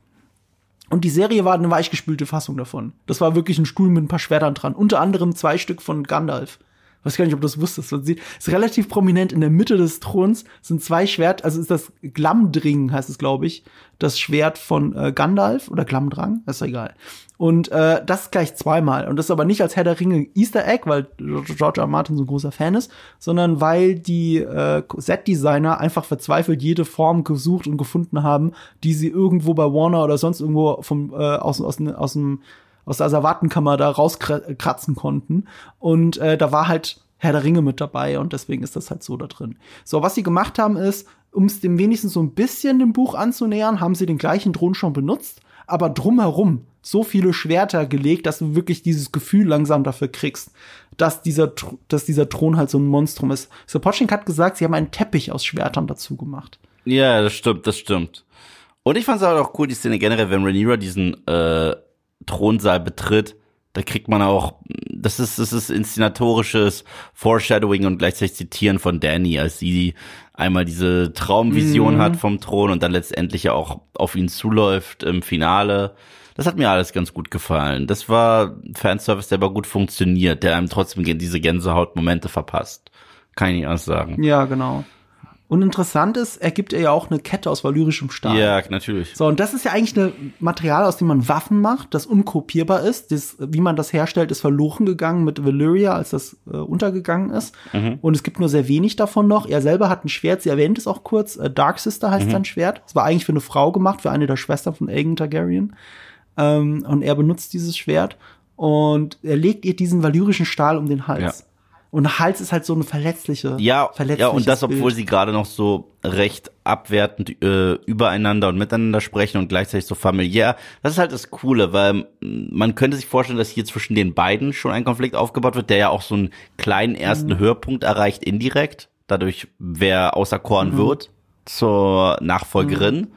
Und die Serie war eine weichgespülte Fassung davon. Das war wirklich ein Stuhl mit ein paar Schwertern dran. Unter anderem zwei Stück von Gandalf. Weiß gar nicht, ob du das wusstest. Man sieht, ist relativ prominent in der Mitte des Throns sind zwei Schwert, also ist das Glamdring, heißt es, glaube ich, das Schwert von äh, Gandalf oder Glamdrang, ist doch egal. Und äh, das gleich zweimal. Und das ist aber nicht als Herr der Ringe Easter Egg, weil George R. R. Martin so ein großer Fan ist, sondern weil die äh, Set-Designer einfach verzweifelt jede Form gesucht und gefunden haben, die sie irgendwo bei Warner oder sonst irgendwo vom äh, aus, aus, aus dem aus der Asservatenkammer da rauskratzen konnten. Und äh, da war halt Herr der Ringe mit dabei und deswegen ist das halt so da drin. So, was sie gemacht haben ist, um es dem wenigstens so ein bisschen dem Buch anzunähern, haben sie den gleichen Thron schon benutzt, aber drumherum so viele Schwerter gelegt, dass du wirklich dieses Gefühl langsam dafür kriegst, dass dieser, dass dieser Thron halt so ein Monstrum ist. Sapochnik hat gesagt, sie haben einen Teppich aus Schwertern dazu gemacht. Ja, das stimmt, das stimmt. Und ich fand es auch cool, die Szene generell, wenn Rhaenyra diesen äh, Thronsaal betritt, da kriegt man auch, das ist, das ist inszenatorisches Foreshadowing und gleichzeitig Zitieren von Danny, als sie einmal diese Traumvision hat vom Thron und dann letztendlich ja auch auf ihn zuläuft im Finale. Das hat mir alles ganz gut gefallen. Das war Fanservice, der aber gut funktioniert, der einem trotzdem diese Gänsehautmomente verpasst. Kann ich nicht anders sagen. Ja, genau. Und interessant ist, er gibt ihr ja auch eine Kette aus valyrischem Stahl. Ja, natürlich. So, und das ist ja eigentlich ein Material, aus dem man Waffen macht, das unkopierbar ist. Das, wie man das herstellt, ist verloren gegangen mit Valyria, als das äh, untergegangen ist. Mhm. Und es gibt nur sehr wenig davon noch. Er selber hat ein Schwert, sie erwähnt es auch kurz. Äh, Dark Sister Mhm. heißt sein Schwert. Es war eigentlich für eine Frau gemacht, für eine der Schwestern von Aegon Targaryen. Ähm, und er benutzt dieses Schwert. Und er legt ihr diesen valyrischen Stahl um den Hals. Ja. Und Hals ist halt so eine verletzliche. Ja, ja, und das, obwohl Bild. sie gerade noch so recht abwertend äh, übereinander und miteinander sprechen und gleichzeitig so familiär. Das ist halt das Coole, weil man könnte sich vorstellen, dass hier zwischen den beiden schon ein Konflikt aufgebaut wird, der ja auch so einen kleinen ersten Mhm. Höhepunkt erreicht indirekt, dadurch wer auserkoren Mhm. wird zur Nachfolgerin.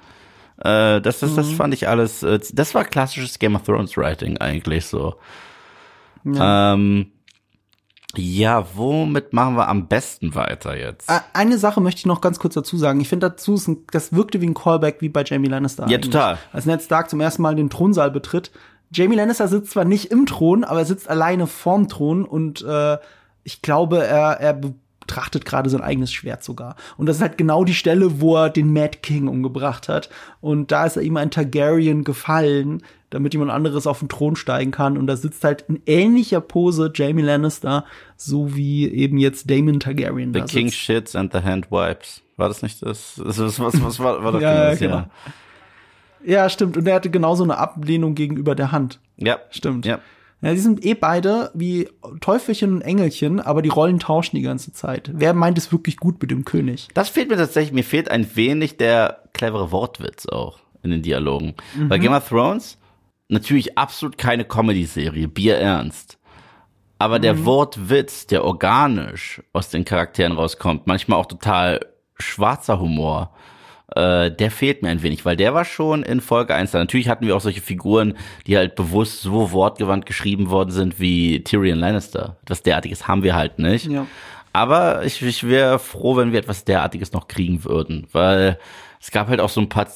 Äh, das, das, Mhm. das fand ich alles, äh, das war klassisches Game of Thrones Writing eigentlich so. Ja. Ähm, ja, womit machen wir am besten weiter jetzt? Eine Sache möchte ich noch ganz kurz dazu sagen. Ich finde dazu, ist ein, das wirkte wie ein Callback wie bei Jamie Lannister. Ja, eigentlich. total. Als Ned Stark zum ersten Mal den Thronsaal betritt. Jamie Lannister sitzt zwar nicht im Thron, aber er sitzt alleine vorm Thron und äh, ich glaube, er, er betrachtet gerade sein eigenes Schwert sogar. Und das ist halt genau die Stelle, wo er den Mad King umgebracht hat. Und da ist er ihm ein Targaryen gefallen, damit jemand anderes auf den Thron steigen kann. Und da sitzt halt in ähnlicher Pose Jamie Lannister, so wie eben jetzt Damon Targaryen The King shits and the hand wipes. War das nicht das? das was, was, was war, war doch Ja, das, genau. Ja, stimmt. Und er hatte genauso eine Ablehnung gegenüber der Hand. Ja. Stimmt. Ja. Ja, die sind eh beide wie Teufelchen und Engelchen, aber die Rollen tauschen die ganze Zeit. Wer meint es wirklich gut mit dem König? Das fehlt mir tatsächlich, mir fehlt ein wenig der clevere Wortwitz auch in den Dialogen. Mhm. Bei Game of Thrones natürlich absolut keine Comedy-Serie, Bier ernst. Aber Mhm. der Wortwitz, der organisch aus den Charakteren rauskommt, manchmal auch total schwarzer Humor, äh, der fehlt mir ein wenig, weil der war schon in Folge 1 da. Natürlich hatten wir auch solche Figuren, die halt bewusst so wortgewandt geschrieben worden sind wie Tyrion Lannister. Das derartiges haben wir halt nicht. Ja. Aber ich, ich wäre froh, wenn wir etwas derartiges noch kriegen würden, weil es gab halt auch so ein paar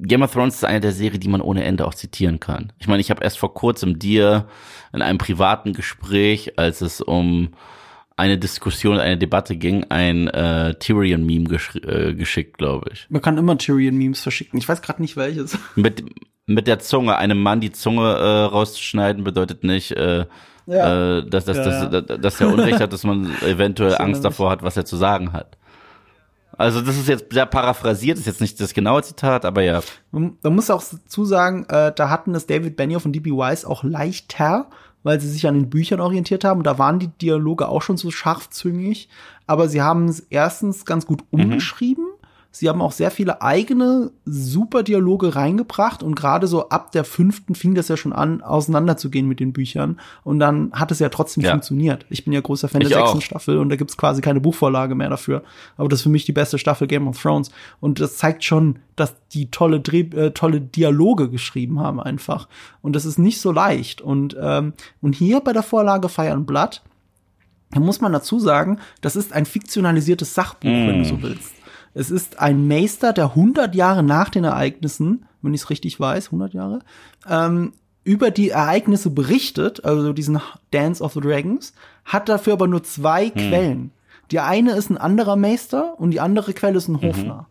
Game of Thrones ist eine der Serien, die man ohne Ende auch zitieren kann. Ich meine, ich habe erst vor kurzem dir in einem privaten Gespräch, als es um eine Diskussion, eine Debatte ging, ein äh, Tyrion-Meme gesch äh, geschickt, glaube ich. Man kann immer Tyrion-Memes verschicken. Ich weiß gerade nicht welches. Mit, mit der Zunge. Einem Mann die Zunge äh, rauszuschneiden bedeutet nicht, äh, Ja. äh, dass, dass, Ja, dass, dass, dass er Unrecht hat, dass man eventuell Angst davor hat, was er zu sagen hat. Also das ist jetzt sehr paraphrasiert, ist jetzt nicht das genaue Zitat, aber ja. Man, man muss auch dazu sagen, äh, da hatten es David Benioff und D.B. Weiss auch leichter, weil sie sich an den Büchern orientiert haben. Da waren die Dialoge auch schon so scharfzüngig, aber sie haben es erstens ganz gut umgeschrieben. Sie haben auch sehr viele eigene super Dialoge reingebracht und gerade so ab der fünften fing das ja schon an, auseinanderzugehen mit den Büchern und dann hat es ja trotzdem Ja. funktioniert. Ich bin ja großer Fan Ich der sechsten. Staffel und da gibt's quasi keine Buchvorlage mehr dafür. Aber das ist für mich die beste Staffel Game of Thrones und das zeigt schon, dass die tolle Dreh, äh, tolle Dialoge geschrieben haben einfach und das ist nicht so leicht und ähm, und hier bei der Vorlage Fire and Blood da muss man dazu sagen, das ist ein fiktionalisiertes Sachbuch, wenn du so willst. Es ist ein Meister, der 100 Jahre nach den Ereignissen, wenn ich es richtig weiß, 100 Jahre, ähm, über die Ereignisse berichtet, also diesen Dance of the Dragons, hat dafür aber nur zwei Quellen. Die eine ist ein anderer Meister und die andere Quelle ist ein Hofner.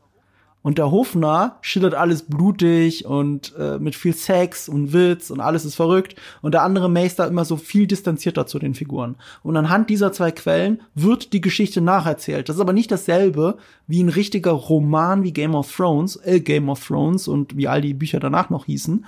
Und der Hofner schildert alles blutig und äh, mit viel Sex und Witz und alles ist verrückt. Und der andere Meister immer so viel distanzierter zu den Figuren. Und anhand dieser zwei Quellen wird die Geschichte nacherzählt. Das ist aber nicht dasselbe wie ein richtiger Roman wie Game of Thrones, äh, Game of Thrones und wie all die Bücher danach noch hießen.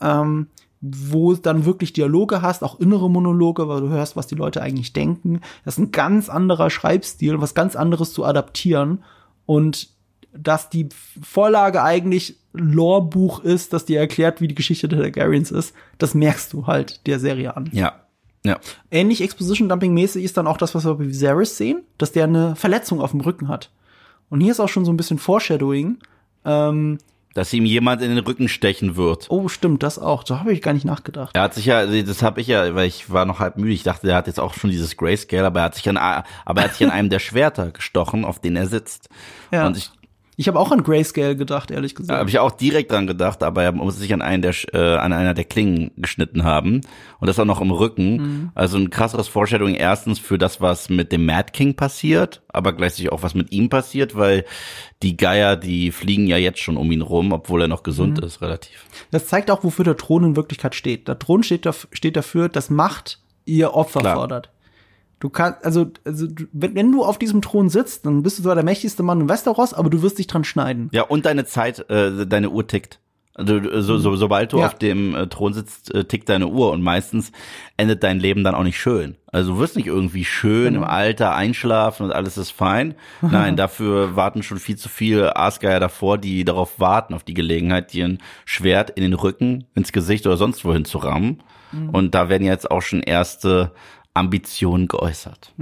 Ähm, wo dann wirklich Dialoge hast, auch innere Monologe, weil du hörst, was die Leute eigentlich denken. Das ist ein ganz anderer Schreibstil, was ganz anderes zu adaptieren. Und dass die Vorlage eigentlich Lore-Buch ist, das dir erklärt, wie die Geschichte der Targaryens ist, das merkst du halt der Serie an. Ja. Ja. Ähnlich Exposition-Dumping-mäßig ist dann auch das, was wir bei Viserys sehen, dass der eine Verletzung auf dem Rücken hat. Und hier ist auch schon so ein bisschen Foreshadowing. Ähm, Dass ihm jemand in den Rücken stechen wird. oh, stimmt, das auch. Da habe ich gar nicht nachgedacht. Er hat sich ja, also das habe ich ja, weil ich war noch halb müde. Ich dachte, der hat jetzt auch schon dieses Grayscale, aber er hat sich an, aber er hat sich an einem der Schwerter gestochen, auf denen er sitzt. Ja. Und ich Ich habe auch an Grayscale gedacht, ehrlich gesagt. habe ich auch direkt dran gedacht, aber er muss sich an einen der äh, an einer der Klingen geschnitten haben und das auch noch im Rücken. Mhm. Also ein krasseres Foreshadowing erstens für das, was mit dem Mad King passiert, aber gleichzeitig auch was mit ihm passiert, weil die Geier, die fliegen ja jetzt schon um ihn rum, obwohl er noch gesund Mhm. ist, relativ. Das zeigt auch, wofür der Thron in Wirklichkeit steht. Der Thron steht, daf steht dafür, dass Macht ihr Opfer Klar. fordert. Du kannst, also, also wenn, wenn du auf diesem Thron sitzt, dann bist du zwar der mächtigste Mann in Westeros, aber du wirst dich dran schneiden. Ja, und deine Zeit, äh, deine Uhr tickt. Also so, so, sobald du Ja. auf dem äh, Thron sitzt, äh, tickt deine Uhr und meistens endet dein Leben dann auch nicht schön. Also du wirst nicht irgendwie schön Genau. im Alter einschlafen und alles ist fein. Nein, dafür warten schon viel zu viele Aasgeier davor, die darauf warten, auf die Gelegenheit, dir ein Schwert in den Rücken, ins Gesicht oder sonst wohin zu rammen. Mhm. Und da werden jetzt auch schon erste Ambitionen geäußert.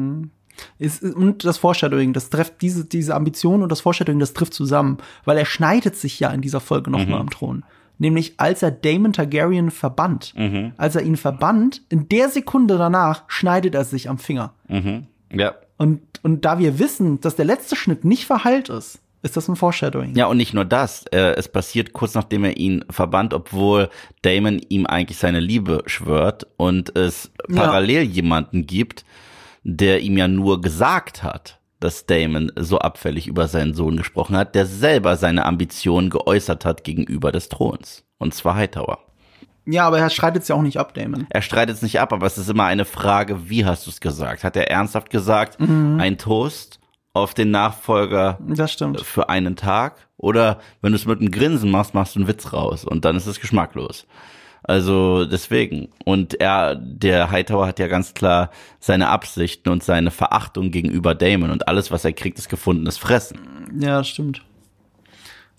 Ist, und das Foreshadowing, das trifft diese, diese Ambition und das Foreshadowing, das trifft zusammen, weil er schneidet sich ja in dieser Folge nochmal mal am Thron. Nämlich als er Daemon Targaryen verbannt. Als er ihn verbannt, in der Sekunde danach schneidet er sich am Finger. Mhm. Ja. Und, und da wir wissen, dass der letzte Schnitt nicht verheilt ist, ist das ein Foreshadowing. Ja, und nicht nur das. Äh, es passiert kurz nachdem er ihn verbannt, obwohl Damon ihm eigentlich seine Liebe schwört und es Ja. parallel jemanden gibt, der ihm ja nur gesagt hat, dass Damon so abfällig über seinen Sohn gesprochen hat, der selber seine Ambitionen geäußert hat gegenüber des Throns. Und zwar Hightower. Ja, aber er streitet es ja auch nicht ab, Damon. Er streitet es nicht ab, aber es ist immer eine Frage, wie hast du es gesagt? Hat er ernsthaft gesagt, Mhm. ein Toast auf den Nachfolger für einen Tag oder wenn du es mit einem Grinsen machst, machst du einen Witz raus und dann ist es geschmacklos. Also deswegen. Und er, der Hightower hat ja ganz klar seine Absichten und seine Verachtung gegenüber Damon und alles, was er kriegt, ist gefundenes Fressen. Ja, stimmt.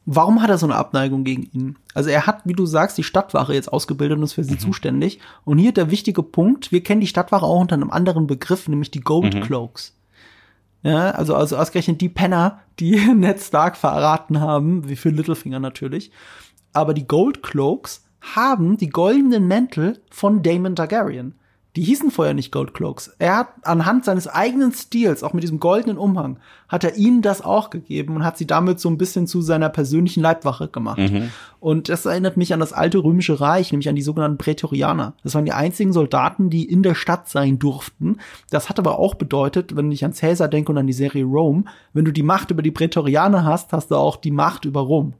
Warum hat er so eine Abneigung gegen ihn? Also er hat, wie du sagst, die Stadtwache jetzt ausgebildet und ist für sie zuständig. Und hier der wichtige Punkt, wir kennen die Stadtwache auch unter einem anderen Begriff, nämlich die Gold Cloaks. Ja, also, also ausgerechnet die Penner, die Ned Stark verraten haben, wie für Littlefinger natürlich. Aber die Gold Cloaks haben die goldenen Mäntel von Daemon Targaryen. Die hießen vorher nicht Gold Cloaks. Er hat anhand seines eigenen Stils, auch mit diesem goldenen Umhang, hat er ihnen das auch gegeben und hat sie damit so ein bisschen zu seiner persönlichen Leibwache gemacht. Und das erinnert mich an das alte römische Reich, nämlich an die sogenannten Prätorianer. Das waren die einzigen Soldaten, die in der Stadt sein durften. Das hat aber auch bedeutet, wenn ich an Caesar denke und an die Serie Rome, wenn du die Macht über die Prätorianer hast, hast du auch die Macht über Rom.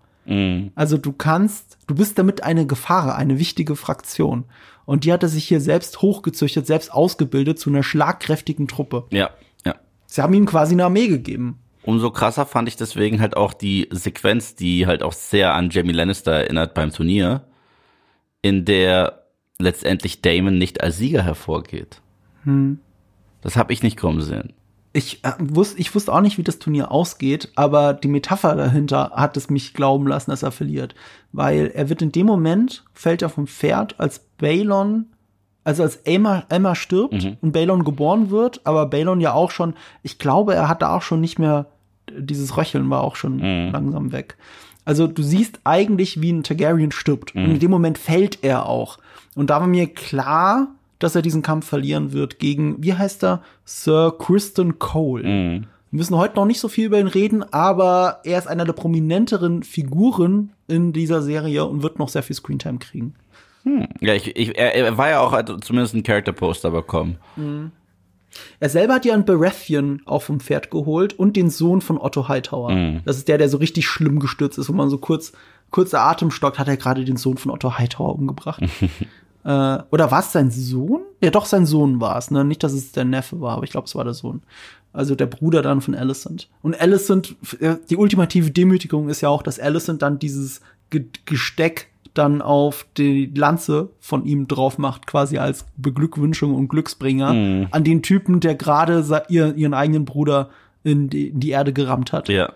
Also du kannst, du bist damit eine Gefahr, eine wichtige Fraktion. Und die hat er sich hier selbst hochgezüchtet, selbst ausgebildet zu einer schlagkräftigen Truppe. Ja, ja. Sie haben ihm quasi eine Armee gegeben. Umso krasser fand ich deswegen halt auch die Sequenz, die halt auch sehr an Jamie Lannister erinnert beim Turnier, in der letztendlich Damon nicht als Sieger hervorgeht. Das habe ich nicht kommen sehen. Ich, äh, wusste, ich wusste auch nicht, wie das Turnier ausgeht, aber die Metapher dahinter hat es mich glauben lassen, dass er verliert. Weil er wird in dem Moment, fällt er vom Pferd, als Balon, also als Emma, Emma stirbt und Balon geboren wird, aber Balon ja auch schon, ich glaube, er hatte auch schon nicht mehr, dieses Röcheln war auch schon langsam weg. Also du siehst eigentlich, wie ein Targaryen stirbt. Und in dem Moment fällt er auch. Und da war mir klar, dass er diesen Kampf verlieren wird gegen, wie heißt er? Sir Kristen Cole. Wir müssen heute noch nicht so viel über ihn reden, aber er ist einer der prominenteren Figuren in dieser Serie und wird noch sehr viel Screentime kriegen. Ja, ich, ich, er, er war ja auch hat zumindest ein Character-Poster bekommen. Er selber hat ja einen Baratheon auch vom Pferd geholt und den Sohn von Otto Hightower. Das ist der, der so richtig schlimm gestürzt ist, wo man so kurz, kurzer Atem stockt, hat er gerade den Sohn von Otto Hightower umgebracht. äh, oder war es sein Sohn? Ja, doch, sein Sohn war es, ne? Nicht, dass es der Neffe war, aber ich glaube, es war der Sohn. Also der Bruder dann von Alicent. Und Alicent, äh, die ultimative Demütigung ist ja auch, dass Alicent dann dieses Ge Gesteck dann auf die Lanze von ihm drauf macht, quasi als Beglückwünschung und Glücksbringer an den Typen, der gerade ihr, ihren eigenen Bruder in die, in die Erde gerammt hat. Ja.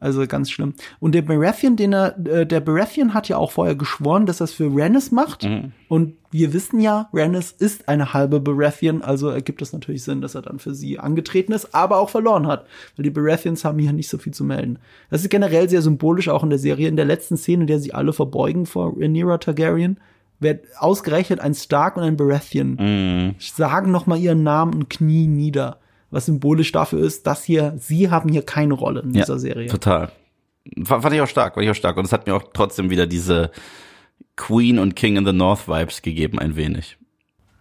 Also ganz schlimm. Und der Baratheon, den er, äh, der Baratheon hat ja auch vorher geschworen, dass er es für Rhaenys macht. Und wir wissen ja, Rhaenys ist eine halbe Baratheon, also ergibt es natürlich Sinn, dass er dann für sie angetreten ist, aber auch verloren hat. Weil die Baratheons haben hier nicht so viel zu melden. Das ist generell sehr symbolisch auch in der Serie. In der letzten Szene, in der sie alle verbeugen vor Rhaenyra Targaryen, wird ausgerechnet ein Stark und ein Baratheon sagen noch mal ihren Namen und knien nieder. Was symbolisch dafür ist, dass hier, sie haben hier keine Rolle in ja dieser Serie. Total. Fand ich auch stark, fand ich auch stark. Und es hat mir auch trotzdem wieder diese Queen und King in the North Vibes gegeben, ein wenig.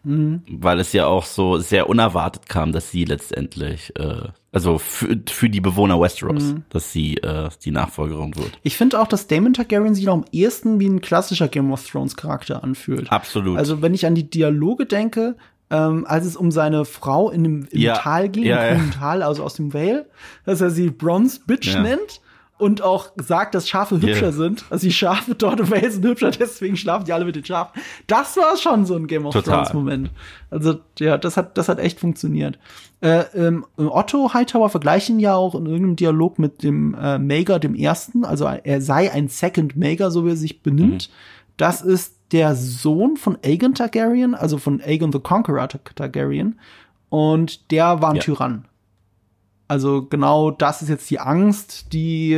Mhm. Weil es ja auch so sehr unerwartet kam, dass sie letztendlich, äh, also für, für die Bewohner Westeros, mhm. dass sie äh, die Nachfolgerin wird. Ich finde auch, dass Damon Targaryen sich noch am ehesten wie ein klassischer Game of Thrones Charakter anfühlt. Absolut. Also wenn ich an die Dialoge denke, ähm, als es um seine Frau in dem, im Ja. Tal ging, Ja, im ja. grünen Tal, also aus dem Vale, dass er sie Bronze Bitch nennt und auch sagt, dass Schafe hübscher sind. Also die Schafe dort im Vale sind hübscher, deswegen schlafen die alle mit den Schafen. Das war schon so ein Game of Total. Thrones Moment. Also ja, das hat das hat echt funktioniert. Äh, ähm, Otto Hightower vergleichen ja auch in irgendeinem Dialog mit dem äh, Mager dem Ersten, also er sei ein Second Mager, so wie er sich benimmt. Das ist der Sohn von Aegon Targaryen, also von Aegon the Conqueror Tar- Targaryen. Und der war ein Ja. Tyrann. Also genau das ist jetzt die Angst, die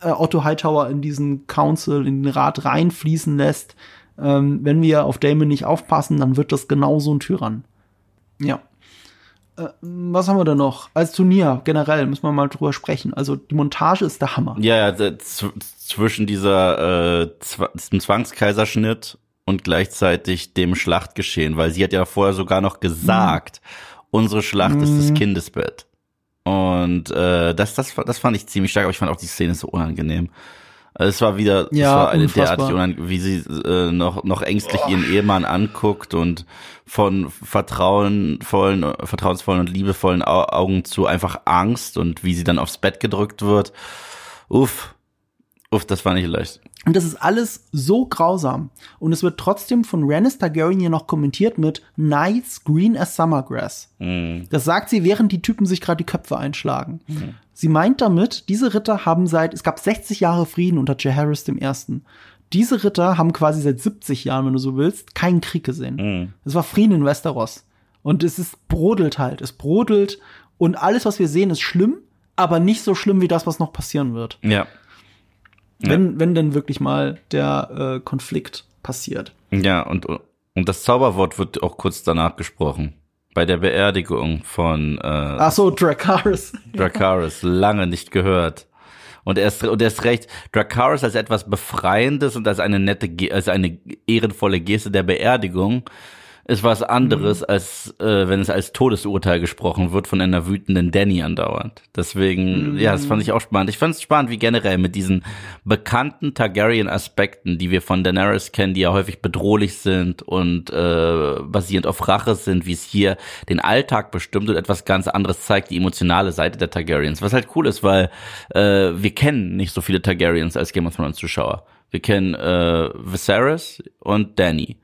äh, Otto Hightower in diesen Council, in den Rat reinfließen lässt. Ähm, wenn wir auf Damon nicht aufpassen, dann wird das genau so ein Tyrann. Ja. Äh, was haben wir da noch? Als Turnier generell müssen wir mal drüber sprechen. Also die Montage ist der Hammer. Ja, zwischen dieser äh, Zwangskaiserschnitt und gleichzeitig dem Schlachtgeschehen, weil sie hat ja vorher sogar noch gesagt, unsere Schlacht ist das Kindesbett. Und äh, das, das, das fand ich ziemlich stark, aber ich fand auch die Szene so unangenehm. Also Es war wieder, es Ja, war eine unfassbar. derartig unangenehm, wie sie äh, noch, noch ängstlich ihren Ehemann anguckt und von vertrauenvollen, vertrauensvollen und liebevollen Au Augen zu einfach Angst und wie sie dann aufs Bett gedrückt wird. Uff, uff, das war nicht leicht. Und das ist alles so grausam. Und es wird trotzdem von Rhaenys Targaryen hier noch kommentiert mit Nice green as summer grass. Das sagt sie, während die Typen sich gerade die Köpfe einschlagen. Sie meint damit, diese Ritter haben seit, es gab 60 Jahre Frieden unter Jaehaerys dem Ersten. Diese Ritter haben quasi seit 70 Jahren, wenn du so willst, keinen Krieg gesehen. Es war Frieden in Westeros. Und es ist brodelt halt. Es brodelt. Und alles, was wir sehen, ist schlimm, aber nicht so schlimm wie das, was noch passieren wird. Ja. Wenn, wenn denn wirklich mal der äh, Konflikt passiert. Ja, und, und das Zauberwort wird auch kurz danach gesprochen. Bei der Beerdigung von äh, Ach so, Dracarys. Dracarys, lange nicht gehört. Und erst, und erst recht, Dracarys als etwas Befreiendes und als eine nette, als eine ehrenvolle Geste der Beerdigung ist was anderes, als äh, wenn es als Todesurteil gesprochen wird von einer wütenden Danny andauernd. Deswegen, ja, das fand ich auch spannend. Ich fand es spannend, wie generell mit diesen bekannten Targaryen-Aspekten, die wir von Daenerys kennen, die ja häufig bedrohlich sind und äh, basierend auf Rache sind, wie es hier den Alltag bestimmt und etwas ganz anderes zeigt, die emotionale Seite der Targaryens. Was halt cool ist, weil äh, wir kennen nicht so viele Targaryens als Game of Thrones Zuschauer. Wir kennen äh, Viserys und Danny.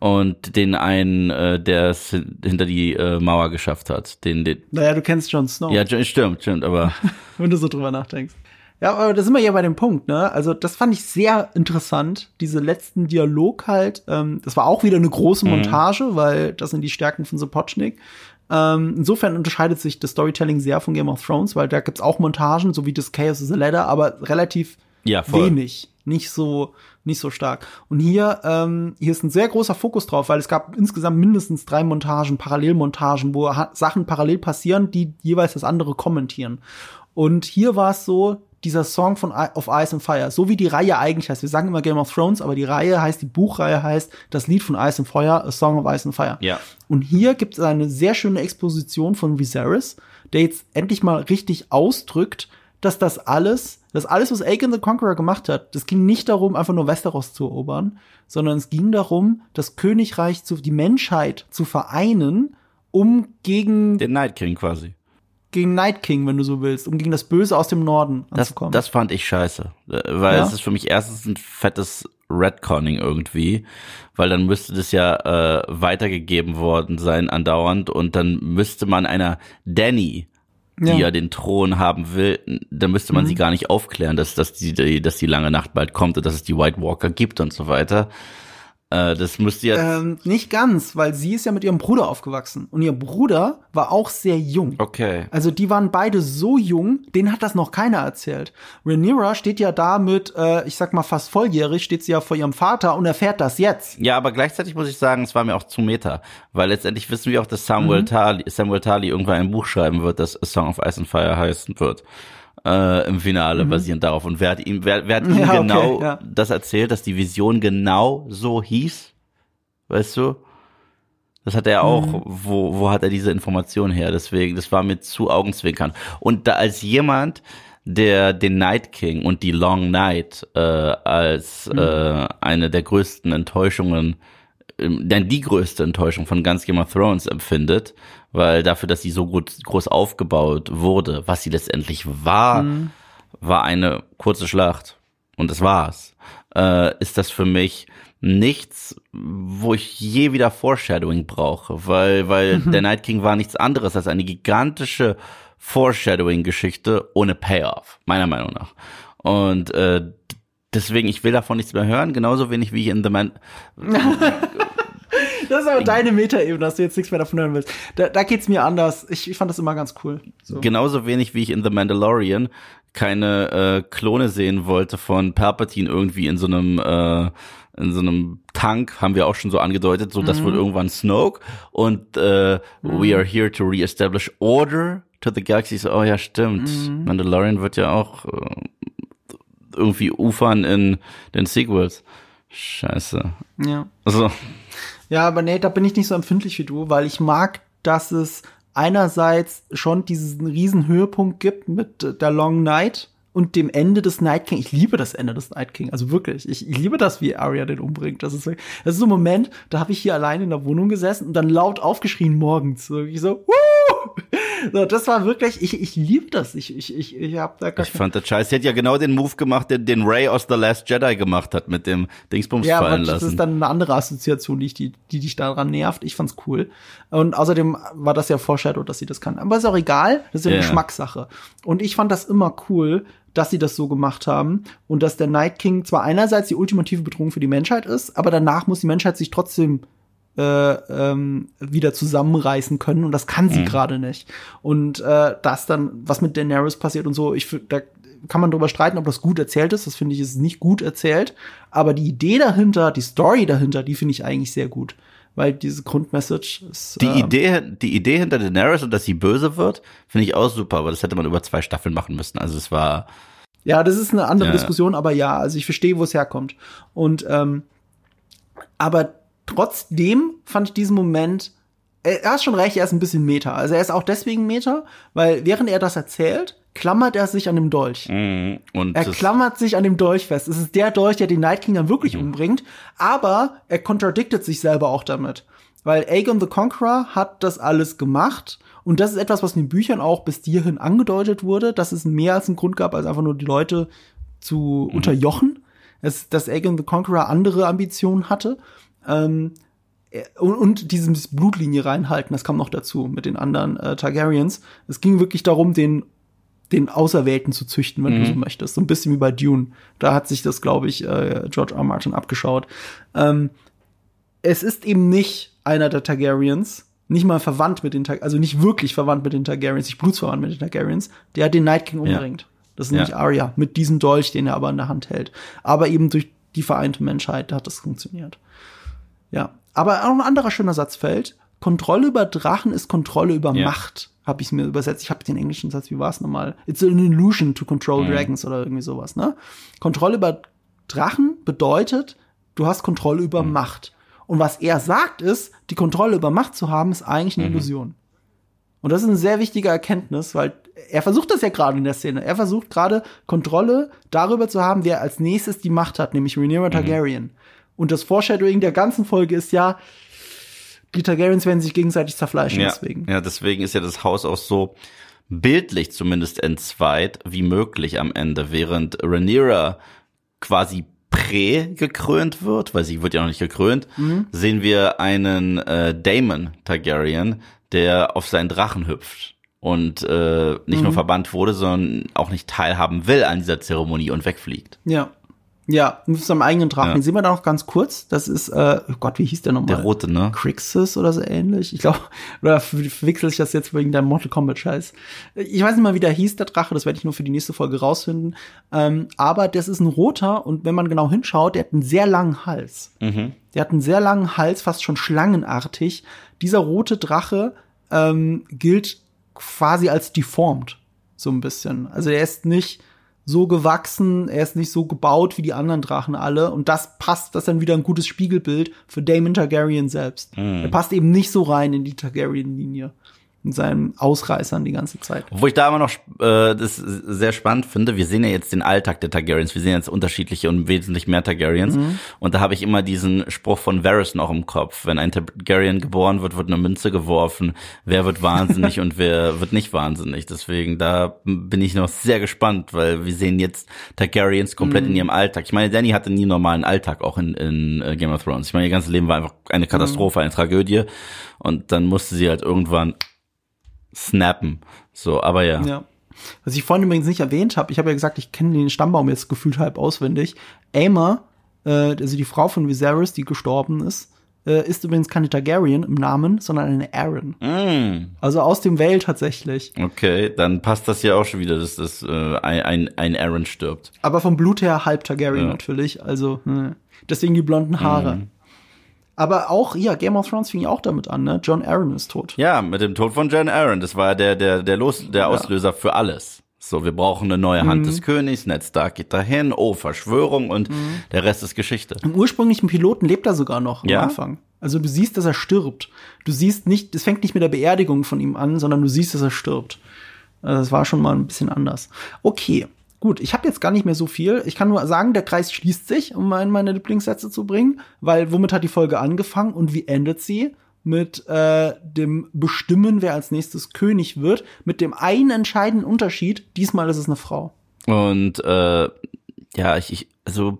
Und den einen, äh, der es hin- hinter die äh, Mauer geschafft hat. Den, den Naja, du kennst Jon Snow, ja, stimmt, stimmt, aber wenn du so drüber nachdenkst. Ja, aber da sind wir ja bei dem Punkt, ne? Also, das fand ich sehr interessant, diese letzten Dialog halt. Ähm, das war auch wieder eine große Montage, weil das sind die Stärken von Sapochnik. Ähm, insofern unterscheidet sich das Storytelling sehr von Game of Thrones, weil da gibt's auch Montagen, so wie das Chaos is a Ladder, aber relativ Ja, voll. wenig, nicht so nicht so stark. Und hier ähm, hier ist ein sehr großer Fokus drauf, weil es gab insgesamt mindestens drei Montagen, Parallelmontagen, wo Sachen parallel passieren, die jeweils das andere kommentieren. Und hier war es so, dieser Song von I of Ice and Fire, so wie die Reihe eigentlich heißt. Wir sagen immer Game of Thrones, aber die Reihe heißt, die Buchreihe heißt, das Lied von Ice and Fire, A Song of Ice and Fire. Ja. Und hier gibt es eine sehr schöne Exposition von Viserys, der jetzt endlich mal richtig ausdrückt, dass das alles, dass alles, was Aegon the Conqueror gemacht hat, das ging nicht darum, einfach nur Westeros zu erobern, sondern es ging darum, das Königreich zu, die Menschheit zu vereinen, um gegen, den Night King quasi. gegen Night King, wenn du so willst, um gegen das Böse aus dem Norden Das, anzukommen. das fand ich scheiße. Weil Ja? es ist für mich erstens ein fettes Redconning irgendwie, weil dann müsste das ja äh, weitergegeben worden sein andauernd und dann müsste man einer Danny, die Ja. Mhm. ja, den Thron haben will, dann müsste man sie gar nicht aufklären, dass, dass, die, die, dass die lange Nacht bald kommt und dass es die White Walker gibt und so weiter. Äh, das müsste jetzt. ähm, nicht ganz, weil sie ist ja mit ihrem Bruder aufgewachsen. Und ihr Bruder war auch sehr jung. okay. Also die waren beide so jung, denen hat das noch keiner erzählt. Rhaenyra steht ja da mit, äh, ich sag mal fast volljährig, steht sie ja vor ihrem Vater und erfährt das jetzt. Ja, aber gleichzeitig muss ich sagen, es war mir auch zu meta, weil letztendlich wissen wir auch, dass Samuel, Tali, Samuel Tali irgendwann ein Buch schreiben wird, das A Song of Ice and Fire heißen wird. Äh, im Finale Mhm. basierend darauf. Und wer hat ihm, wer, wer hat ihm Ja, okay, genau ja. das erzählt, dass die Vision genau so hieß? Weißt du? Das hat er auch, Mhm. wo, wo hat er diese Information her? Deswegen, das war mir zu Augenzwinkern. Und da als jemand, der den Night King und die Long Night äh, als Mhm. äh, eine der größten Enttäuschungen, ähm, denn die größte Enttäuschung von ganz Game of Thrones empfindet, weil dafür, dass sie so gut, groß aufgebaut wurde, was sie letztendlich war, Mhm. war eine kurze Schlacht. Und das war's. Äh, ist das für mich nichts, wo ich je wieder Foreshadowing brauche, weil, weil der Night King war nichts anderes als eine gigantische Foreshadowing-Geschichte ohne Payoff, meiner Meinung nach. Und äh, deswegen, ich will davon nichts mehr hören, genauso wenig wie ich in The Man Das ist aber deine Metaebene, dass du jetzt nichts mehr davon hören willst. Da, da geht's mir anders. Ich, ich fand das immer ganz cool. So. genauso wenig wie ich in The Mandalorian keine äh, Klone sehen wollte von Palpatine irgendwie in so einem äh, in so einem Tank haben wir auch schon so angedeutet, so das wird irgendwann Snoke und äh, we are here to reestablish order to the galaxy. So, oh ja, stimmt. Mandalorian wird ja auch äh, irgendwie ufern in den Sequels. Scheiße. Ja. Also, Ja, aber nee, da bin ich nicht so empfindlich wie du, weil ich mag, dass es einerseits schon diesen riesen Höhepunkt gibt mit der Long Night und dem Ende des Night King. Ich liebe das Ende des Night King, also wirklich. Ich, ich liebe das, wie Arya den umbringt. Das ist, das ist so ein Moment, da habe ich hier allein in der Wohnung gesessen und dann laut aufgeschrien morgens. So, ich so, Woo! so das war wirklich, ich, ich liebe das. Ich, ich, ich, ich habe da gar ich fand das scheiße. Sie hat ja genau den Move gemacht, den, den Ray aus The Last Jedi gemacht hat, mit dem Dingsbums Ja, fallen das lassen. ist dann eine andere Assoziation, die, die, die dich daran nervt. Ich fand's cool. Und außerdem war das ja Foreshadow, dass sie das kann. Aber ist auch egal, das ist ja eine Ja. Geschmackssache. Und ich fand das immer cool, dass sie das so gemacht haben und dass der Night King zwar einerseits die ultimative Bedrohung für die Menschheit ist, aber danach muss die Menschheit sich trotzdem äh, ähm, wieder zusammenreißen können und das kann sie gerade nicht. Und äh, das dann, was mit Daenerys passiert und so, ich da kann man drüber streiten, ob das gut erzählt ist. Das finde ich ist nicht gut erzählt. Aber die Idee dahinter, die Story dahinter, die finde ich eigentlich sehr gut. Weil diese Grundmessage ist. Die äh, Idee, die Idee hinter Daenerys und dass sie böse wird, finde ich auch super, aber das hätte man über zwei Staffeln machen müssen. Also es war, Ja, das ist eine andere Ja. Diskussion, aber ja, also ich verstehe, wo es herkommt. Und ähm, aber trotzdem fand ich diesen Moment, er, ist schon recht, er ist ein bisschen Meta. Also er ist auch deswegen Meta, weil während er das erzählt, klammert er sich an dem Dolch. mm, und Er klammert sich an dem Dolch fest. Es ist der Dolch, der den Night King dann wirklich umbringt, aber er kontradiktet sich selber auch damit. Weil Aegon the Conqueror hat das alles gemacht und das ist etwas, was in den Büchern auch bis hierhin angedeutet wurde, dass es mehr als einen Grund gab, als einfach nur die Leute zu unterjochen. Es, dass Aegon the Conqueror andere Ambitionen hatte. Ähm, und, und dieses Blutlinie reinhalten, das kam noch dazu mit den anderen äh, Targaryens. Es ging wirklich darum, den den Auserwählten zu züchten, wenn du so möchtest. So ein bisschen wie bei Dune. Da hat sich das, glaube ich, äh, George R. R. Martin abgeschaut. Ähm, es ist eben nicht einer der Targaryens, nicht mal verwandt mit den Tar also nicht wirklich verwandt mit den Targaryens, nicht blutsverwandt mit den Targaryens, der den Night King umbringt. Das ist Ja. nämlich Arya mit diesem Dolch, den er aber in der Hand hält. Aber eben durch die vereinte Menschheit hat das funktioniert. Ja, aber auch ein anderer schöner Satz fällt. Kontrolle über Drachen ist Kontrolle über Ja. Macht, habe ich mir übersetzt. Ich habe den englischen Satz, wie war es nochmal? It's an illusion to control dragons oder irgendwie sowas, ne? Kontrolle über Drachen bedeutet, du hast Kontrolle über Macht. Und was er sagt ist, die Kontrolle über Macht zu haben, ist eigentlich eine Illusion. Und das ist eine sehr wichtige Erkenntnis, weil er versucht das ja gerade in der Szene. Er versucht gerade Kontrolle darüber zu haben, wer als nächstes die Macht hat, nämlich Rhaenyra Targaryen. Und das Foreshadowing der ganzen Folge ist ja, die Targaryens werden sich gegenseitig zerfleischen ja, deswegen. ja, deswegen ist ja das Haus auch so bildlich zumindest entzweit wie möglich am Ende, während Rhaenyra quasi prä gekrönt wird, weil sie wird ja noch nicht gekrönt, Mhm. sehen wir einen äh, Daemon Targaryen, der auf seinen Drachen hüpft und äh, nicht Mhm. nur verbannt wurde, sondern auch nicht teilhaben will an dieser Zeremonie und wegfliegt. Ja. Ja, mit seinem eigenen Drachen. Ja. Den sehen wir da noch ganz kurz. Das ist, äh, oh Gott, wie hieß der nochmal? Der rote, ne? Crixus oder so ähnlich. Ich glaube, oder ver- verwechsel ich das jetzt wegen deinem Mortal Kombat Scheiß. Ich weiß nicht mal, wie der hieß, der Drache. Das werde ich nur für die nächste Folge rausfinden. Ähm, aber das ist ein roter und wenn man genau hinschaut, der hat einen sehr langen Hals. Mhm. Der hat einen sehr langen Hals, fast schon schlangenartig. Dieser rote Drache ähm, gilt quasi als deformed. So ein bisschen. Also er ist nicht so gewachsen, er ist nicht so gebaut wie die anderen Drachen alle. Und das passt, das ist dann wieder ein gutes Spiegelbild für Damon Targaryen selbst. Mhm. Er passt eben nicht so rein in die Targaryen-Linie. In seinen Ausreißern die ganze Zeit. Obwohl ich da immer noch äh, das sehr spannend finde, wir sehen ja jetzt den Alltag der Targaryens, wir sehen jetzt unterschiedliche und wesentlich mehr Targaryens. Mhm. Und da habe ich immer diesen Spruch von Varys noch im Kopf. Wenn ein Targaryen geboren wird, wird eine Münze geworfen, wer wird wahnsinnig und wer wird nicht wahnsinnig. Deswegen, da bin ich noch sehr gespannt, weil wir sehen jetzt Targaryens komplett Mhm. in ihrem Alltag. Ich meine, Danny hatte nie einen normalen Alltag, auch in, in äh, Game of Thrones. Ich meine, ihr ganzes Leben war einfach eine Mhm. Katastrophe, eine Tragödie. Und dann musste sie halt irgendwann snappen. So, aber ja. Ja. Was ich vorhin übrigens nicht erwähnt habe, ich habe ja gesagt, ich kenne den Stammbaum jetzt gefühlt halb auswendig. Aemma, äh, also die Frau von Viserys, die gestorben ist, äh, ist übrigens keine Targaryen im Namen, sondern eine Arryn. Mm. Also aus dem Vale tatsächlich. Okay, dann passt das ja auch schon wieder, dass das äh, ein, ein, Aaron stirbt. Aber vom Blut her halb Targaryen Ja. natürlich. Also hm. deswegen die blonden Haare. Mhm. Aber auch, ja, Game of Thrones fing ja auch damit an, ne? John Aaron ist tot. Ja, mit dem Tod von Jan Aaron, das war der der der Los, der Auslöser für alles. So, wir brauchen eine neue Hand des Königs, Ned Stark geht dahin, oh Verschwörung und der Rest ist Geschichte. Im ursprünglichen Piloten lebt er sogar noch am Ja? Anfang. Also du siehst, dass er stirbt. Du siehst nicht, es fängt nicht mit der Beerdigung von ihm an, sondern du siehst, dass er stirbt. Also Das war schon mal ein bisschen anders. Okay, gut. Ich habe jetzt gar nicht mehr so viel. Ich kann nur sagen, der Kreis schließt sich, um in meine Lieblingssätze zu bringen, weil womit hat die Folge angefangen und wie endet sie? Mit äh, dem Bestimmen, wer als nächstes König wird, mit dem einen entscheidenden Unterschied. Diesmal ist es eine Frau. Und äh, ja, ich, ich also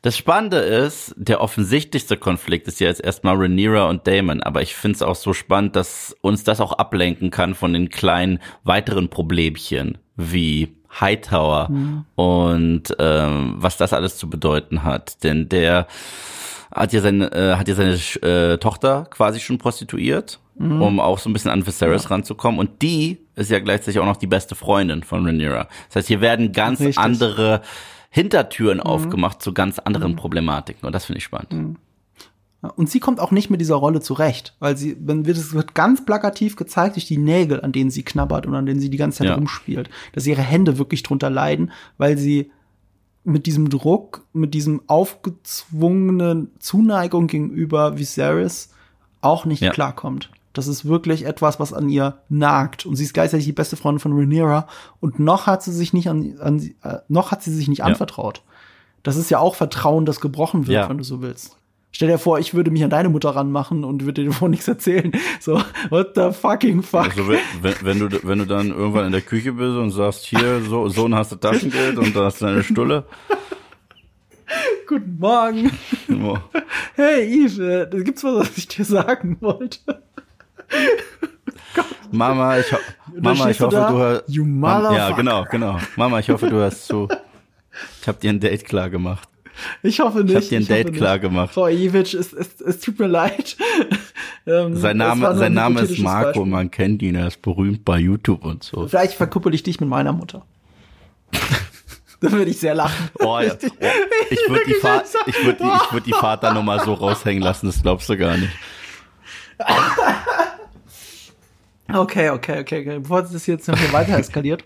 das Spannende ist, der offensichtlichste Konflikt ist ja jetzt erstmal Rhaenyra und Damon, aber ich finde es auch so spannend, dass uns das auch ablenken kann von den kleinen weiteren Problemchen wie Hightower und ähm, was das alles zu bedeuten hat. Denn der hat ja seine, äh, hat ja seine äh, Tochter quasi schon prostituiert, um auch so ein bisschen an Viserys ranzukommen. Und die ist ja gleichzeitig auch noch die beste Freundin von Rhaenyra. Das heißt, hier werden ganz Richtig. andere Hintertüren aufgemacht zu ganz anderen Problematiken. Und das finde ich spannend. Und sie kommt auch nicht mit dieser Rolle zurecht, weil sie, wenn wird es wird ganz plakativ gezeigt durch die Nägel, an denen sie knabbert und an denen sie die ganze Zeit Ja. rumspielt, dass ihre Hände wirklich drunter leiden, weil sie mit diesem Druck, mit diesem aufgezwungenen Zuneigung gegenüber Viserys auch nicht Ja. klarkommt. Das ist wirklich etwas, was an ihr nagt. Und sie ist gleichzeitig die beste Freundin von Rhaenyra. Und noch hat sie sich nicht an, an äh, noch hat sie sich nicht anvertraut. Das ist ja auch Vertrauen, das gebrochen wird, Ja. wenn du so willst. Stell dir vor, ich würde mich an deine Mutter ranmachen und würde dir davon nichts erzählen. So, what the fucking fuck? Also wenn, wenn, du wenn du dann irgendwann in der Küche bist und sagst, hier, so, so hast du Taschengeld und da hast du deine Stulle. Guten Morgen. Oh. Hey Yves, äh, da gibt's was, was ich dir sagen wollte. Mama, ich, ho Mama, ich du hoffe, da, du hörst. you Ja, genau, genau. Mama, ich hoffe, du hörst zu. Ich habe dir ein Date klar gemacht. Ich hoffe nicht. hab dir ein hoffe Date klar gemacht. Frau Ivic, es, es, es tut mir leid. Ähm, Sein Name, sein ein Name ist Marco, Beispiel. man kennt ihn, er ist berühmt bei YouTube und so. Vielleicht verkuppel ich dich mit meiner Mutter. da würde ich sehr lachen. Oh, ja. oh, ich würde die, Fa ich würd die, ich würd die Vaternummer so raushängen lassen, das glaubst du gar nicht. Okay, okay, okay, okay. Bevor das jetzt noch hier weiter eskaliert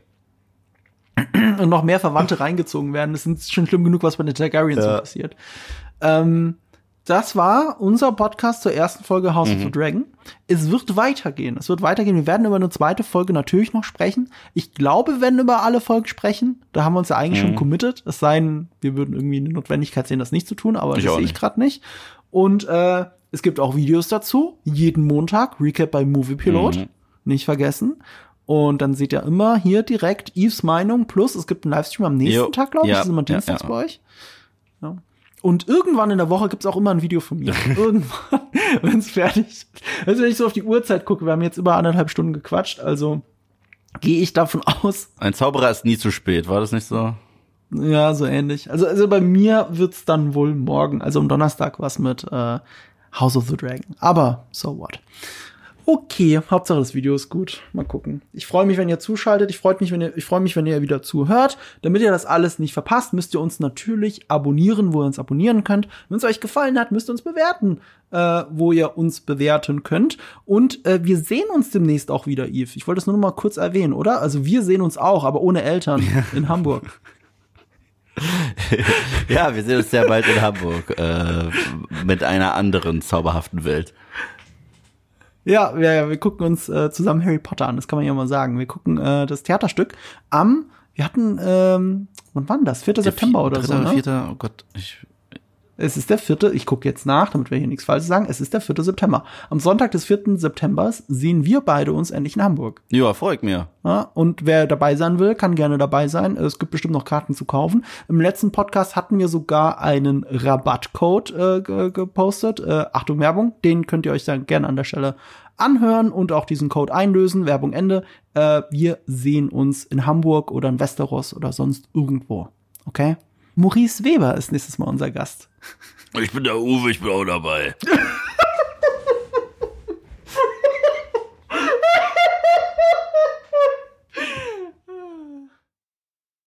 und noch mehr Verwandte reingezogen werden, das ist schon schlimm genug, was bei den Targaryens so Ja. passiert. Ähm, das war unser Podcast zur ersten Folge House of the Dragon. Es wird weitergehen. Es wird weitergehen. Wir werden über eine zweite Folge natürlich noch sprechen. Ich glaube, wir werden über alle Folgen sprechen. Da haben wir uns ja eigentlich schon committed. Es sei denn, wir würden irgendwie eine Notwendigkeit sehen, das nicht zu tun, aber Ich das sehe ich gerade nicht. Und äh, es gibt auch Videos dazu. Jeden Montag. Recap bei Movie Pilot. Mhm. Nicht vergessen. Und dann seht ihr immer hier direkt Eves Meinung. Plus, es gibt einen Livestream am nächsten Jo. Tag, glaube ich. Ja, Das ist immer ja, dienstags ja. bei euch. Ja. Und irgendwann in der Woche gibt's auch immer ein Video von mir. irgendwann, wenn es fertig ist. Also wenn ich so auf die Uhrzeit gucke, wir haben jetzt über anderthalb Stunden gequatscht, also gehe ich davon aus, Ein Zauberer ist nie zu spät, war das nicht so? ja, so ähnlich. Also, also bei mir wird's dann wohl morgen, also am Donnerstag was mit äh, House of the Dragon. Aber so what. Okay, Hauptsache das Video ist gut. Mal gucken. Ich freue mich, wenn ihr zuschaltet. Ich freue mich, wenn ihr, ich freue mich, wenn ihr wieder zuhört. Damit ihr das alles nicht verpasst, müsst ihr uns natürlich abonnieren, wo ihr uns abonnieren könnt. Wenn es euch gefallen hat, müsst ihr uns bewerten, äh, wo ihr uns bewerten könnt. Und äh, wir sehen uns demnächst auch wieder, Yves. Ich wollte das nur noch mal kurz erwähnen, oder? Also wir sehen uns auch, aber ohne Eltern in Hamburg. ja, wir sehen uns sehr bald in Hamburg äh, mit einer anderen zauberhaften Welt. Ja, wir, wir gucken uns äh, zusammen Harry Potter an, das kann man ja mal sagen. Wir gucken äh, das Theaterstück am, wir hatten, ähm, wann war das? 4. September oder so. Ne? 4. Oh Gott, ich es ist der vierte, ich gucke jetzt nach, damit wir hier nichts Falsches sagen. Es ist der vierte September. Am Sonntag des vierten Septembers sehen wir beide uns endlich in Hamburg. Ja, freut mir. Ja, und wer dabei sein will, kann gerne dabei sein. Es gibt bestimmt noch Karten zu kaufen. Im letzten Podcast hatten wir sogar einen Rabattcode äh, gepostet. Äh, Achtung, Werbung. Den könnt ihr euch dann gerne an der Stelle anhören und auch diesen Code einlösen. Werbung Ende. Äh, wir sehen uns in Hamburg oder in Westeros oder sonst irgendwo. Okay? Maurice Weber ist nächstes Mal unser Gast. Ich bin der Uwe, ich bin auch dabei.